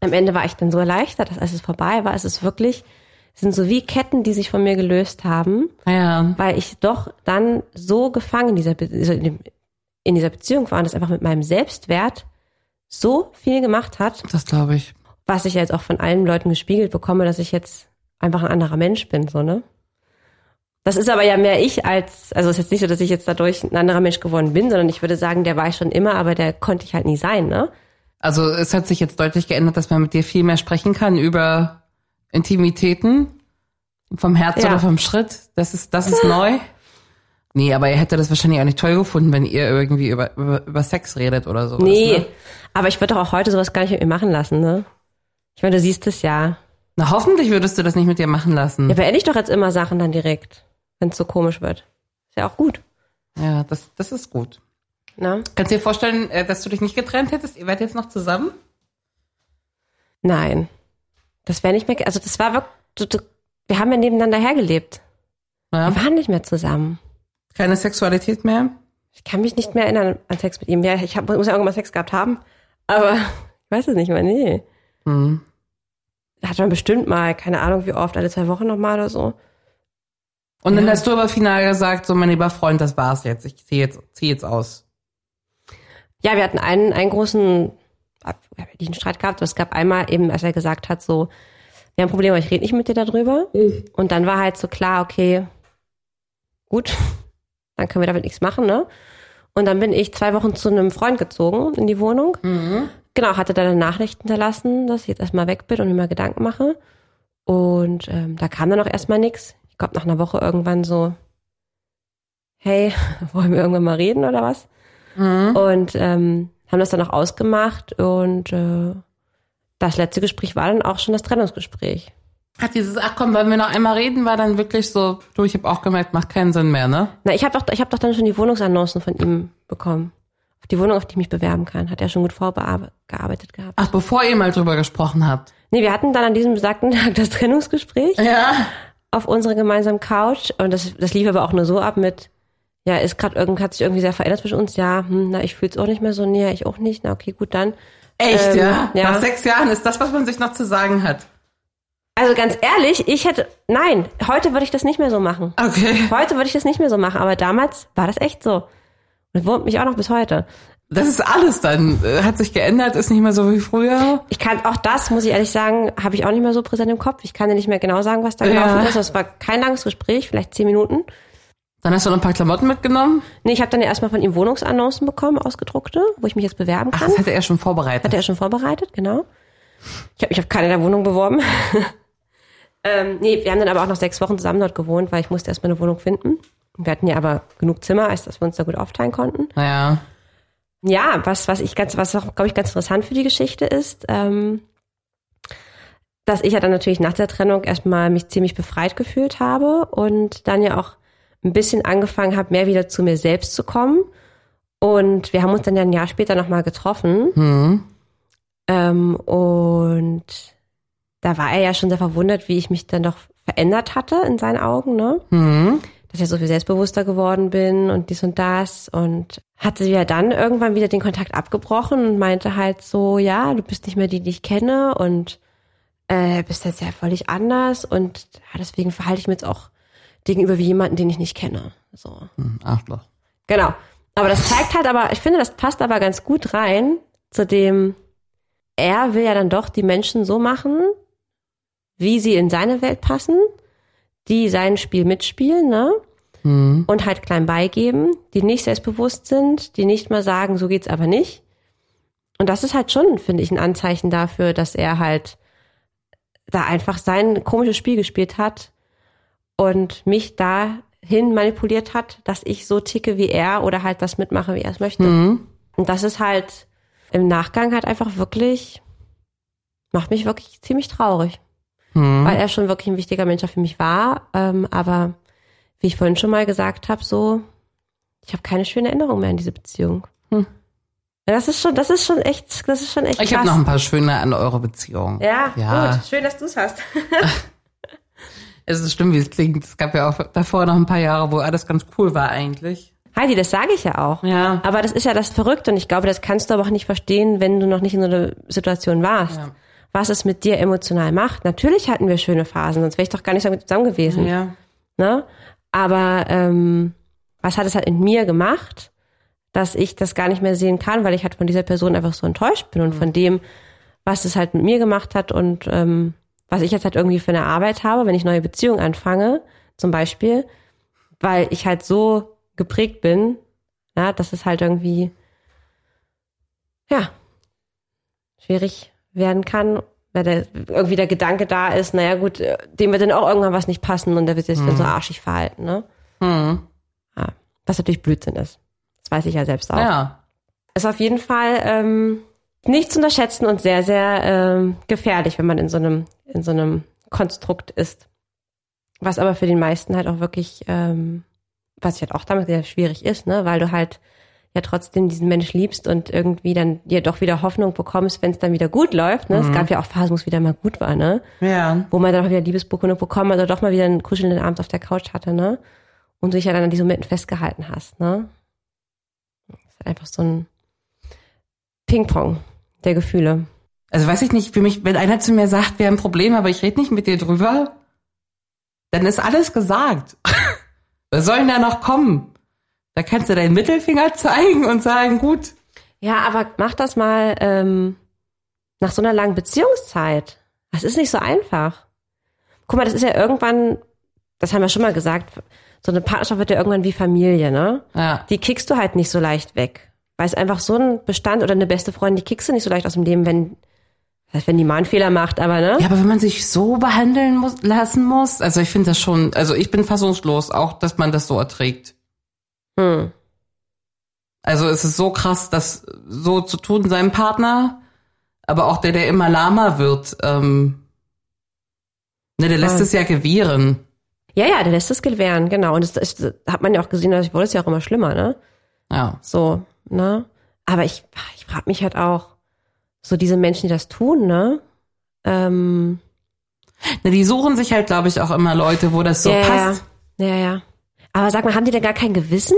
[SPEAKER 1] Am Ende war ich dann so erleichtert, dass als es vorbei war, es ist wirklich, sind so wie Ketten, die sich von mir gelöst haben,
[SPEAKER 2] Ja.
[SPEAKER 1] weil ich doch dann so gefangen in dieser, Be also in dieser Beziehung war und das einfach mit meinem Selbstwert so viel gemacht hat,
[SPEAKER 2] Das glaube ich.
[SPEAKER 1] was ich jetzt auch von allen Leuten gespiegelt bekomme, dass ich jetzt einfach ein anderer Mensch bin, so, ne? Das ist aber ja mehr ich als, also es ist jetzt nicht so, dass ich jetzt dadurch ein anderer Mensch geworden bin, sondern ich würde sagen, der war ich schon immer, aber der konnte ich halt nie sein, ne?
[SPEAKER 2] Also es hat sich jetzt deutlich geändert, dass man mit dir viel mehr sprechen kann über Intimitäten vom Herz
[SPEAKER 1] Ja.
[SPEAKER 2] oder vom Schritt. Das ist, das ist neu. Nee, aber er hätte das wahrscheinlich auch nicht toll gefunden, wenn ihr irgendwie über, über, über Sex redet oder sowas.
[SPEAKER 1] Nee,
[SPEAKER 2] Ne?
[SPEAKER 1] aber ich würde doch auch heute sowas gar nicht mit mir machen lassen, ne? Ich meine, du siehst es ja.
[SPEAKER 2] Na, hoffentlich würdest du das nicht mit dir machen lassen.
[SPEAKER 1] Ja, beende ich doch jetzt immer Sachen dann direkt, wenn es so komisch wird. Ist ja auch gut,
[SPEAKER 2] Ja, das, das ist gut.
[SPEAKER 1] ne?
[SPEAKER 2] Kannst du dir vorstellen, äh, dass du dich nicht getrennt hättest? Ihr werdet jetzt noch zusammen?
[SPEAKER 1] Nein. Das wäre nicht mehr, also das war wirklich, wir haben ja nebeneinander hergelebt.
[SPEAKER 2] Ja.
[SPEAKER 1] Wir waren nicht mehr zusammen.
[SPEAKER 2] Keine Sexualität mehr?
[SPEAKER 1] Ich kann mich nicht mehr erinnern an Sex mit ihm. Ja, ich hab, muss ja irgendwann mal Sex gehabt haben. Aber ich weiß es nicht mehr, nee.
[SPEAKER 2] Hm.
[SPEAKER 1] Hat man bestimmt mal, keine Ahnung wie oft, alle zwei Wochen nochmal oder so.
[SPEAKER 2] Und dann
[SPEAKER 1] Ja.
[SPEAKER 2] hast du aber final gesagt, so mein lieber Freund, das war's jetzt. Ich zieh jetzt, zieh jetzt aus.
[SPEAKER 1] Ja, wir hatten einen, einen großen, wir haben diesen Streit gehabt, aber es gab einmal eben, als er gesagt hat, so, wir haben ein Problem, aber ich rede nicht mit dir darüber. Und dann war halt so klar, okay, gut, dann können wir damit nichts machen, ne? Und dann bin ich zwei Wochen zu einem Freund gezogen in die Wohnung. Genau, hatte da eine Nachricht hinterlassen, dass ich jetzt erstmal weg bin und mir mal Gedanken mache. Und ähm, da kam dann auch erstmal nichts. Ich glaube, nach einer Woche irgendwann so, hey, wollen wir irgendwann mal reden oder was? Und ähm, haben das dann auch ausgemacht und äh, das letzte Gespräch war dann auch schon das Trennungsgespräch.
[SPEAKER 2] Hat dieses, ach komm, wollen wir noch einmal reden, war dann wirklich so, du, ich habe auch gemerkt, macht keinen Sinn mehr, ne?
[SPEAKER 1] Na, ich habe doch, ich habe doch dann schon die Wohnungsannoncen von ihm bekommen. Auf die Wohnung, auf die ich mich bewerben kann. Hat er schon gut vorgearbeitet gehabt.
[SPEAKER 2] Ach, bevor ihr mal drüber gesprochen habt.
[SPEAKER 1] Nee, wir hatten dann an diesem besagten Tag das Trennungsgespräch
[SPEAKER 2] Ja.
[SPEAKER 1] auf unserer gemeinsamen Couch und das, das lief aber auch nur so ab mit, ja, ist gerade irgend, hat sich irgendwie sehr verändert zwischen uns. Ja, hm, na, ich fühl's auch nicht mehr so näher, ich auch nicht. Na, okay, gut, dann.
[SPEAKER 2] Echt,
[SPEAKER 1] Ähm,
[SPEAKER 2] ja?
[SPEAKER 1] ja.
[SPEAKER 2] Nach sechs Jahren ist das, was man sich noch zu sagen hat.
[SPEAKER 1] Also ganz ehrlich, ich hätte, nein, heute würde ich das nicht mehr so machen.
[SPEAKER 2] Okay.
[SPEAKER 1] Heute würde ich das nicht mehr so machen, aber damals war das echt so. Und wurmt mich auch noch bis heute.
[SPEAKER 2] Das ist alles dann. Äh, Hat sich geändert, ist nicht mehr so wie früher.
[SPEAKER 1] Ich kann auch das, muss ich ehrlich sagen, habe ich auch nicht mehr so präsent im Kopf. Ich kann dir nicht mehr genau sagen, was da
[SPEAKER 2] Ja.
[SPEAKER 1] gelaufen ist. Es war kein langes Gespräch, vielleicht zehn Minuten.
[SPEAKER 2] Dann hast du noch ein paar Klamotten mitgenommen.
[SPEAKER 1] Nee, ich habe dann erstmal von ihm Wohnungsannoncen bekommen, ausgedruckte, wo ich mich jetzt bewerben
[SPEAKER 2] Ach,
[SPEAKER 1] kann.
[SPEAKER 2] das hätte er schon vorbereitet.
[SPEAKER 1] Hat er schon vorbereitet, genau. Ich habe mich auf keine der Wohnungen beworben. ähm, nee, wir haben dann aber auch noch sechs Wochen zusammen dort gewohnt, weil ich musste erstmal eine Wohnung finden. Wir hatten ja aber genug Zimmer, als dass wir uns da gut aufteilen konnten.
[SPEAKER 2] naja.
[SPEAKER 1] Ja, was, was ich ganz, was auch, glaube ich, ganz interessant für die Geschichte ist, ähm, dass ich ja dann natürlich nach der Trennung erstmal mich ziemlich befreit gefühlt habe und dann ja auch ein bisschen angefangen habe, mehr wieder zu mir selbst zu kommen. Und wir haben uns dann ja ein Jahr später nochmal getroffen.
[SPEAKER 2] Hm.
[SPEAKER 1] Ähm, und da war er ja schon sehr verwundert, wie ich mich dann doch verändert hatte in seinen Augen, ne?
[SPEAKER 2] Hm.
[SPEAKER 1] Dass ich so viel selbstbewusster geworden bin und dies und das und hatte ja dann irgendwann wieder den Kontakt abgebrochen und meinte halt so, ja, du bist nicht mehr die, die ich kenne und äh, bist jetzt ja völlig anders und ja, deswegen verhalte ich mich jetzt auch gegenüber wie jemanden, den ich nicht kenne. So.
[SPEAKER 2] Hm, Arschloch.
[SPEAKER 1] Genau. Aber das zeigt halt aber, ich finde, das passt aber ganz gut rein zu dem, er will ja dann doch die Menschen so machen, wie sie in seine Welt passen, die sein Spiel mitspielen, ne?
[SPEAKER 2] Hm.
[SPEAKER 1] Und halt klein beigeben, die nicht selbstbewusst sind, die nicht mal sagen, so geht's aber nicht. Und das ist halt schon, finde ich, ein Anzeichen dafür, dass er halt da einfach sein komisches Spiel gespielt hat und mich dahin manipuliert hat, dass ich so ticke wie er oder halt das mitmache, wie er es möchte.
[SPEAKER 2] Hm.
[SPEAKER 1] Und das ist halt im Nachgang halt einfach wirklich, macht mich wirklich ziemlich traurig,
[SPEAKER 2] Hm.
[SPEAKER 1] weil er schon wirklich ein wichtiger Mensch für mich war. Ähm, aber wie ich vorhin schon mal gesagt habe, so, ich habe keine schöne Erinnerung mehr an diese Beziehung. Das ist schon, das ist schon echt, das ist schon echt
[SPEAKER 2] Ich habe noch ein paar schöne an eure Beziehung.
[SPEAKER 1] Ja,
[SPEAKER 2] ja.
[SPEAKER 1] gut. Schön, dass du es hast.
[SPEAKER 2] Es ist schlimm, wie es klingt. Es gab ja auch davor noch ein paar Jahre, wo alles ganz cool war eigentlich.
[SPEAKER 1] Heidi, das sage ich ja auch.
[SPEAKER 2] Ja.
[SPEAKER 1] Aber das ist ja das Verrückte und ich glaube, das kannst du aber auch nicht verstehen, wenn du noch nicht in so einer Situation warst.
[SPEAKER 2] Ja.
[SPEAKER 1] Was es mit dir emotional macht. Natürlich hatten wir schöne Phasen, sonst wäre ich doch gar nicht so mit zusammen gewesen.
[SPEAKER 2] Ja.
[SPEAKER 1] Ne? Aber ähm, was hat es halt in mir gemacht, dass ich das gar nicht mehr sehen kann, weil ich halt von dieser Person einfach so enttäuscht bin und von dem, was es halt mit mir gemacht hat und ähm, was ich jetzt halt irgendwie für eine Arbeit habe, wenn ich neue Beziehungen anfange, zum Beispiel, weil ich halt so geprägt bin, ja, dass es halt irgendwie, ja, schwierig werden kann, weil der, irgendwie der Gedanke da ist, naja gut, dem wird dann auch irgendwann was nicht passen und der wird sich dann so arschig verhalten, ne?
[SPEAKER 2] Hm.
[SPEAKER 1] Ja, was natürlich Blödsinn ist. Das weiß ich ja selbst auch.
[SPEAKER 2] Ja.
[SPEAKER 1] Ist auf jeden Fall ähm, nicht zu unterschätzen und sehr, sehr ähm, gefährlich, wenn man in so einem, in so einem Konstrukt ist. Was aber für den meisten halt auch wirklich, ähm, was ich halt auch damit sehr schwierig ist, ne, weil du halt ja trotzdem diesen Mensch liebst und irgendwie dann dir doch wieder Hoffnung bekommst, wenn es dann wieder gut läuft. Ne? Es gab ja auch Phasen, wo es wieder mal gut war, ne?
[SPEAKER 2] Ja.
[SPEAKER 1] Wo man dann auch wieder Liebesbekundung bekommen hat oder doch mal wieder einen kuschelnden Abend auf der Couch hatte, ne? Und du dich ja dann an diesen Momenten festgehalten hast, ne? Das ist einfach so ein Ping-Pong der Gefühle.
[SPEAKER 2] Also weiß ich nicht, für mich, wenn einer zu mir sagt, wir haben ein Problem, aber ich rede nicht mit dir drüber, dann ist alles gesagt. Was soll denn da noch kommen? Da kannst du deinen Mittelfinger zeigen und sagen, gut.
[SPEAKER 1] Ja, aber mach das mal ähm, nach so einer langen Beziehungszeit. Das ist nicht so einfach. Guck mal, das ist ja irgendwann, das haben wir schon mal gesagt, so eine Partnerschaft wird ja irgendwann wie Familie, ne?
[SPEAKER 2] Ja.
[SPEAKER 1] Die kickst du halt nicht so leicht weg. Weil es einfach so ein Bestand oder eine beste Freundin, die kickst du nicht so leicht aus dem Leben, wenn, das heißt, wenn die mal einen Fehler macht, aber ne?
[SPEAKER 2] Ja, aber wenn man sich so behandeln muss, lassen muss, also ich finde das schon, also ich bin fassungslos, auch, dass man das so erträgt.
[SPEAKER 1] Hm.
[SPEAKER 2] Also es ist so krass, das so zu tun seinem Partner, aber auch der, der immer lahmer wird, ähm, ne, der lässt
[SPEAKER 1] Ah.
[SPEAKER 2] es ja gewähren.
[SPEAKER 1] Ja, ja, der lässt es gewähren, genau. Und das, das hat man ja auch gesehen, das wurde es ja auch immer schlimmer, ne?
[SPEAKER 2] Ja.
[SPEAKER 1] So, ne? Aber ich, ich frage mich halt auch, so diese Menschen, die das tun, ne? Ähm,
[SPEAKER 2] Ne, die suchen sich halt, glaube ich, auch immer Leute, wo das so
[SPEAKER 1] ja,
[SPEAKER 2] passt.
[SPEAKER 1] Ja, ja, ja. Aber sag mal, haben die denn gar kein Gewissen?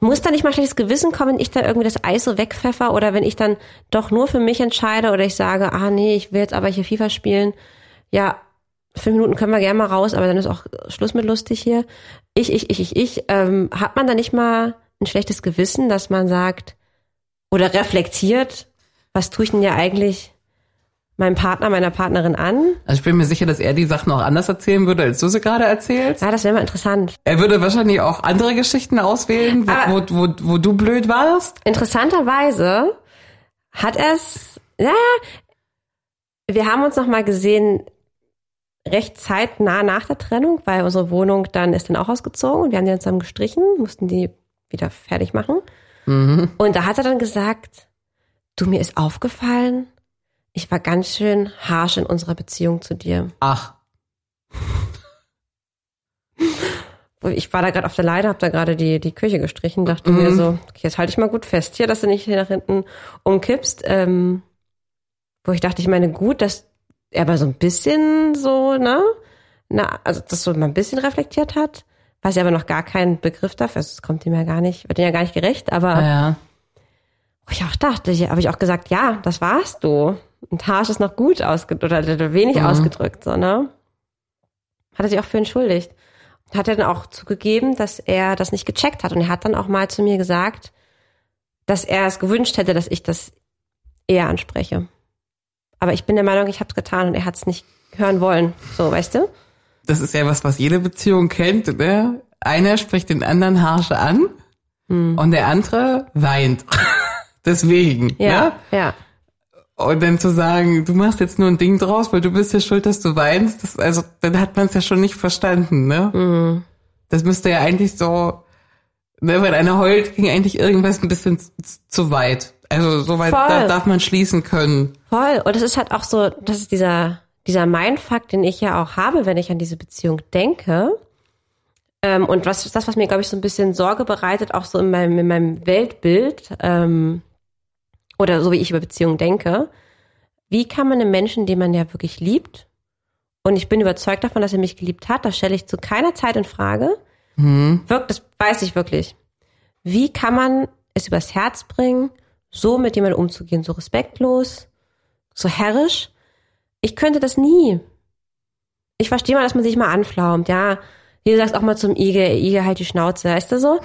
[SPEAKER 1] Muss da nicht mal schlechtes Gewissen kommen, wenn ich da irgendwie das Eis so wegpfeffer oder wenn ich dann doch nur für mich entscheide oder ich sage, ah nee, ich will jetzt aber hier FIFA spielen. Ja, fünf Minuten können wir gerne mal raus, aber dann ist auch Schluss mit lustig hier. Ich, ich, ich, ich, ich. Ähm, hat man da nicht mal ein schlechtes Gewissen, dass man sagt oder reflektiert, was tue ich denn ja eigentlich meinem Partner, meiner Partnerin an?
[SPEAKER 2] Also ich bin mir sicher, dass er die Sachen auch anders erzählen würde, als du sie gerade erzählst.
[SPEAKER 1] Ja, das wäre mal interessant.
[SPEAKER 2] Er würde wahrscheinlich auch andere Geschichten auswählen, wo, wo, wo, wo du blöd warst.
[SPEAKER 1] Interessanterweise hat er es, ja, wir haben uns noch mal gesehen, recht zeitnah nach der Trennung, weil unsere Wohnung dann ist dann auch ausgezogen und wir haben die dann zusammen gestrichen, mussten die wieder fertig machen. Und da hat er dann gesagt, du, mir ist aufgefallen, ich war ganz schön harsch in unserer Beziehung zu dir.
[SPEAKER 2] Ach,
[SPEAKER 1] Ich war da gerade auf der Leiter, habe da gerade die, die Küche gestrichen, dachte mir so, okay, jetzt halte ich mal gut fest hier, dass du nicht hier nach hinten umkippst. Ähm, wo ich dachte, ich meine, gut, dass er aber so ein bisschen so, ne? Na, also das so mal ein bisschen reflektiert hat, weiß ich aber noch gar keinen Begriff dafür. Also, es kommt ihm ja gar nicht, wird ihm ja gar nicht gerecht, aber
[SPEAKER 2] ja.
[SPEAKER 1] wo ich auch dachte, habe ich auch gesagt, ja, das warst du. Und Harsch ist noch gut ausgedrückt oder, wenig ausgedrückt, so, ne? Hat er sich auch für entschuldigt. Hat er dann auch zugegeben, dass er das nicht gecheckt hat. Und er hat dann auch mal zu mir gesagt, dass er es gewünscht hätte, dass ich das eher anspreche. Aber ich bin der Meinung, ich habe es getan und er hat es nicht hören wollen. So, weißt du?
[SPEAKER 2] Das ist ja was, was jede Beziehung kennt, ne? Einer spricht den anderen harsche an und der andere weint. Deswegen,
[SPEAKER 1] Ja,
[SPEAKER 2] ne?
[SPEAKER 1] ja.
[SPEAKER 2] Und dann zu sagen, du machst jetzt nur ein Ding draus, weil du bist ja schuld, dass du weinst, das, also dann hat man es ja schon nicht verstanden, ne?
[SPEAKER 1] Mhm.
[SPEAKER 2] Das müsste ja eigentlich so, ne, wenn einer heult, ging eigentlich irgendwas ein bisschen zu weit. Also so weit da darf man schließen können.
[SPEAKER 1] Voll. Und es ist halt auch so, das ist dieser, dieser Mindfuck, den ich ja auch habe, wenn ich an diese Beziehung denke. Ähm, und was ist das, was mir, glaube ich, so ein bisschen Sorge bereitet, auch so in meinem, in meinem Weltbild, ähm, oder so wie ich über Beziehungen denke. Wie kann man einen Menschen, den man ja wirklich liebt, und ich bin überzeugt davon, dass er mich geliebt hat, das stelle ich zu keiner Zeit in Frage.
[SPEAKER 2] Mhm.
[SPEAKER 1] Wirkt, das weiß ich wirklich. Wie kann man es übers Herz bringen, so mit jemandem umzugehen, so respektlos, so herrisch? Ich könnte das nie. Ich verstehe mal, dass man sich mal anflaumt, ja. Wie du sagst auch mal zum Igel, Igel halt die Schnauze, weißt du so?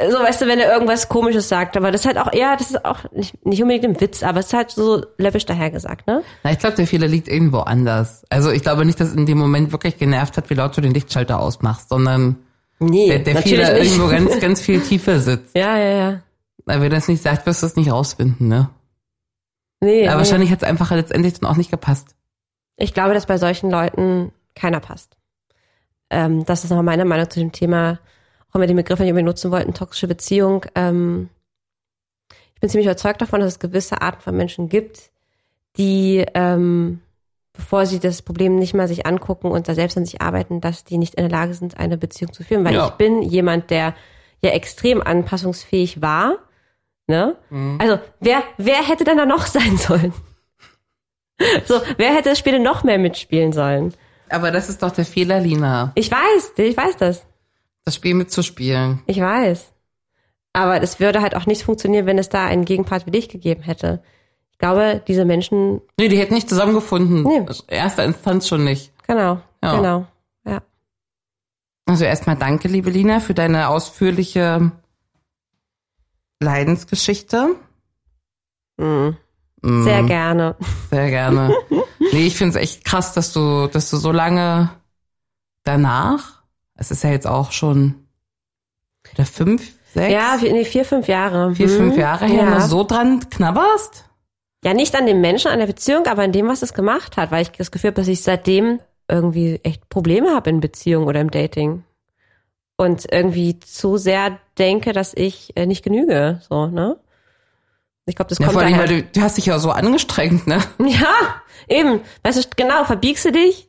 [SPEAKER 1] So, weißt du, wenn er irgendwas Komisches sagt, aber das ist halt auch eher, das ist auch nicht, nicht unbedingt ein Witz, aber es ist halt so läppisch dahergesagt, ne?
[SPEAKER 2] Na, ich glaube, der Fehler liegt irgendwo anders. Also ich glaube nicht, dass in dem Moment wirklich genervt hat, wie laut du den Lichtschalter ausmachst, sondern
[SPEAKER 1] Nee,
[SPEAKER 2] der, der Fehler
[SPEAKER 1] nicht.
[SPEAKER 2] irgendwo ganz, ganz viel tiefer sitzt.
[SPEAKER 1] Ja, ja, ja.
[SPEAKER 2] Weil wer das nicht sagt, wirst du es nicht rausfinden, ne?
[SPEAKER 1] Nee,
[SPEAKER 2] Aber
[SPEAKER 1] nee.
[SPEAKER 2] wahrscheinlich hat es einfach letztendlich dann auch nicht gepasst.
[SPEAKER 1] Ich glaube, dass bei solchen Leuten keiner passt. Ähm, das ist nochmal meine Meinung zu dem Thema, auch wenn wir den Begriff nicht unbedingt nutzen wollten, toxische Beziehung. Ähm, ich bin ziemlich überzeugt davon, dass es gewisse Arten von Menschen gibt, die, ähm, bevor sie das Problem nicht mal sich angucken und da selbst an sich arbeiten, dass die nicht in der Lage sind, eine Beziehung zu führen. Weil
[SPEAKER 2] Ja.
[SPEAKER 1] ich bin jemand, der ja extrem anpassungsfähig war. Ne? Also, wer, wer hätte denn da noch sein sollen? So, wer hätte das Spiel noch mehr mitspielen sollen?
[SPEAKER 2] Aber das ist doch der Fehler, Lina.
[SPEAKER 1] Ich weiß, ich weiß das.
[SPEAKER 2] Das Spiel mitzuspielen.
[SPEAKER 1] Ich weiß. Aber das würde halt auch nicht funktionieren, wenn es da einen Gegenpart wie dich gegeben hätte. Ich glaube, diese Menschen,
[SPEAKER 2] Nee, die hätten nicht zusammengefunden.
[SPEAKER 1] Nee.
[SPEAKER 2] Erster Instanz schon nicht.
[SPEAKER 1] genau,
[SPEAKER 2] Ja.
[SPEAKER 1] genau, ja.
[SPEAKER 2] Also erstmal danke, liebe Lina, für deine ausführliche Leidensgeschichte.
[SPEAKER 1] Mhm. Sehr gerne.
[SPEAKER 2] Sehr gerne. nee, ich finde es echt krass, dass du, dass du so lange danach, es ist ja jetzt auch schon wieder fünf, sechs,
[SPEAKER 1] Ja, nee, vier, fünf Jahre.
[SPEAKER 2] vier,
[SPEAKER 1] Hm.
[SPEAKER 2] fünf Jahre her,
[SPEAKER 1] ja.
[SPEAKER 2] noch so dran knabberst?
[SPEAKER 1] Ja, nicht an dem Menschen, an der Beziehung, aber an dem, was es gemacht hat, weil ich das Gefühl habe, dass ich seitdem irgendwie echt Probleme habe in Beziehung oder im Dating. Und irgendwie zu sehr denke, dass ich äh, nicht genüge, so, ne? Ich glaube, das
[SPEAKER 2] Ja,
[SPEAKER 1] kommt
[SPEAKER 2] vor allem, weil du, du hast dich ja so angestrengt, ne?
[SPEAKER 1] Ja, eben. Weißt du, genau, verbiegst du dich?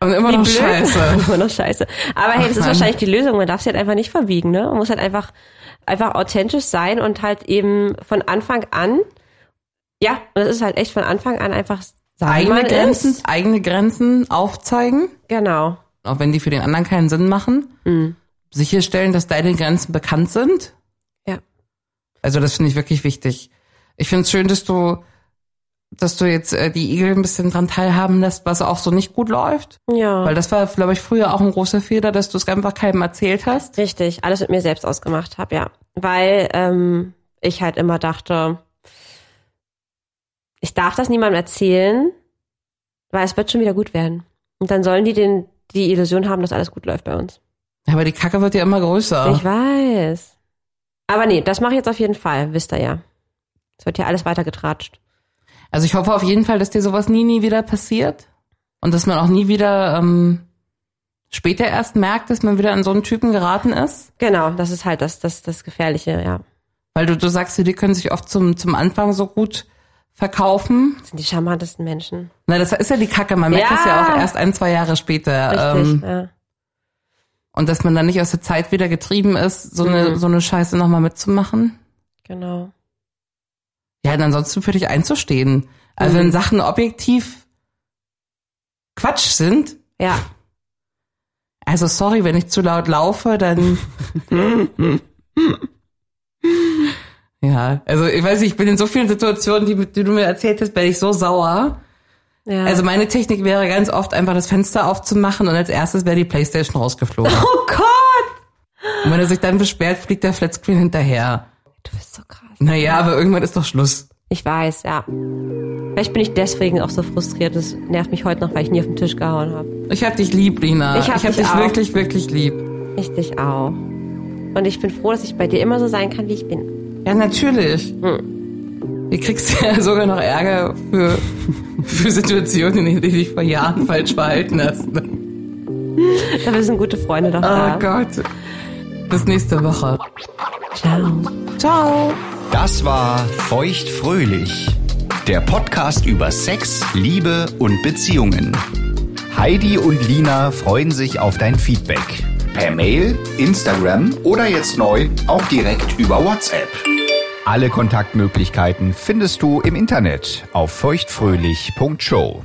[SPEAKER 2] Und immer
[SPEAKER 1] Wie
[SPEAKER 2] noch
[SPEAKER 1] blöd.
[SPEAKER 2] scheiße.
[SPEAKER 1] Immer noch scheiße. Aber hey, das ist
[SPEAKER 2] Mann.
[SPEAKER 1] wahrscheinlich die Lösung. Man darf sich halt einfach nicht verbiegen, ne? Man muss halt einfach, einfach authentisch sein und halt eben von Anfang an, ja, und das ist halt echt von Anfang an einfach sein, wie
[SPEAKER 2] Eigene Grenzen,
[SPEAKER 1] ist.
[SPEAKER 2] eigene Grenzen aufzeigen,
[SPEAKER 1] Genau.
[SPEAKER 2] auch wenn die für den anderen keinen Sinn machen.
[SPEAKER 1] Mhm.
[SPEAKER 2] Sicherstellen, dass deine Grenzen bekannt sind.
[SPEAKER 1] Ja.
[SPEAKER 2] Also das finde ich wirklich wichtig. Ich finde es schön, dass du, dass du jetzt äh, die Igel ein bisschen dran teilhaben lässt, was auch so nicht gut läuft.
[SPEAKER 1] Ja.
[SPEAKER 2] Weil das war, glaube ich, früher auch ein großer Fehler, dass du es einfach keinem erzählt hast.
[SPEAKER 1] Richtig, alles mit mir selbst ausgemacht habe, ja. Weil ähm, ich halt immer dachte, ich darf das niemandem erzählen, weil es wird schon wieder gut werden. Und dann sollen die den, die Illusion haben, dass alles gut läuft bei uns.
[SPEAKER 2] Aber die Kacke wird ja immer größer.
[SPEAKER 1] Ich weiß. Aber nee, das mache ich jetzt auf jeden Fall, wisst ihr ja. Es wird ja alles weiter getratscht.
[SPEAKER 2] Also ich hoffe auf jeden Fall, dass dir sowas nie, nie wieder passiert. Und dass man auch nie wieder ähm, später erst merkt, dass man wieder an so einen Typen geraten ist.
[SPEAKER 1] Genau, das ist halt das, das, das Gefährliche, ja.
[SPEAKER 2] Weil du, du sagst, die können sich oft zum, zum Anfang so gut verkaufen.
[SPEAKER 1] Das sind die charmantesten Menschen.
[SPEAKER 2] Na, das ist ja die Kacke. Man merkt
[SPEAKER 1] Ja.
[SPEAKER 2] das ja auch erst ein, zwei Jahre später.
[SPEAKER 1] Richtig,
[SPEAKER 2] Ähm,
[SPEAKER 1] ja.
[SPEAKER 2] und dass man dann nicht aus der Zeit wieder getrieben ist, so eine,
[SPEAKER 1] Mhm.
[SPEAKER 2] so eine Scheiße nochmal mitzumachen.
[SPEAKER 1] Genau.
[SPEAKER 2] Ja, und ansonsten für dich einzustehen. Also
[SPEAKER 1] Mhm.
[SPEAKER 2] wenn Sachen objektiv Quatsch sind,
[SPEAKER 1] Ja.
[SPEAKER 2] also sorry, wenn ich zu laut laufe, dann. ja, also ich weiß nicht, ich bin in so vielen Situationen, die, die du mir erzählt hast, bin ich so sauer.
[SPEAKER 1] ja.
[SPEAKER 2] Also meine Technik wäre ganz oft einfach das Fenster aufzumachen und als erstes wäre die Playstation rausgeflogen.
[SPEAKER 1] oh Gott!
[SPEAKER 2] Und wenn er sich dann beschwert, fliegt der Flatscreen hinterher.
[SPEAKER 1] Du bist so krass.
[SPEAKER 2] Naja, aber irgendwann ist doch Schluss.
[SPEAKER 1] Ich weiß, ja. Vielleicht bin ich deswegen auch so frustriert. Das nervt mich heute noch, weil ich nie auf den Tisch gehauen habe.
[SPEAKER 2] Ich hab dich lieb, Lina.
[SPEAKER 1] Ich hab
[SPEAKER 2] ich hab
[SPEAKER 1] dich
[SPEAKER 2] dich wirklich, wirklich lieb.
[SPEAKER 1] Ich dich auch. Und ich bin froh, dass ich bei dir immer so sein kann, wie ich bin.
[SPEAKER 2] Ja, natürlich. Du kriegst ja sogar noch Ärger für, für Situationen, in denen du dich vor Jahren falsch verhalten hast.
[SPEAKER 1] Dafür sind gute Freunde doch
[SPEAKER 2] Oh
[SPEAKER 1] da.
[SPEAKER 2] Gott. Bis nächste Woche.
[SPEAKER 1] Ciao.
[SPEAKER 2] Ciao.
[SPEAKER 3] Das war Feuchtfröhlich, der Podcast über Sex, Liebe und Beziehungen. Heidi und Lina freuen sich auf dein Feedback. Per Mail, Instagram oder jetzt neu auch direkt über WhatsApp. Alle Kontaktmöglichkeiten findest du im Internet auf feuchtfröhlich.show.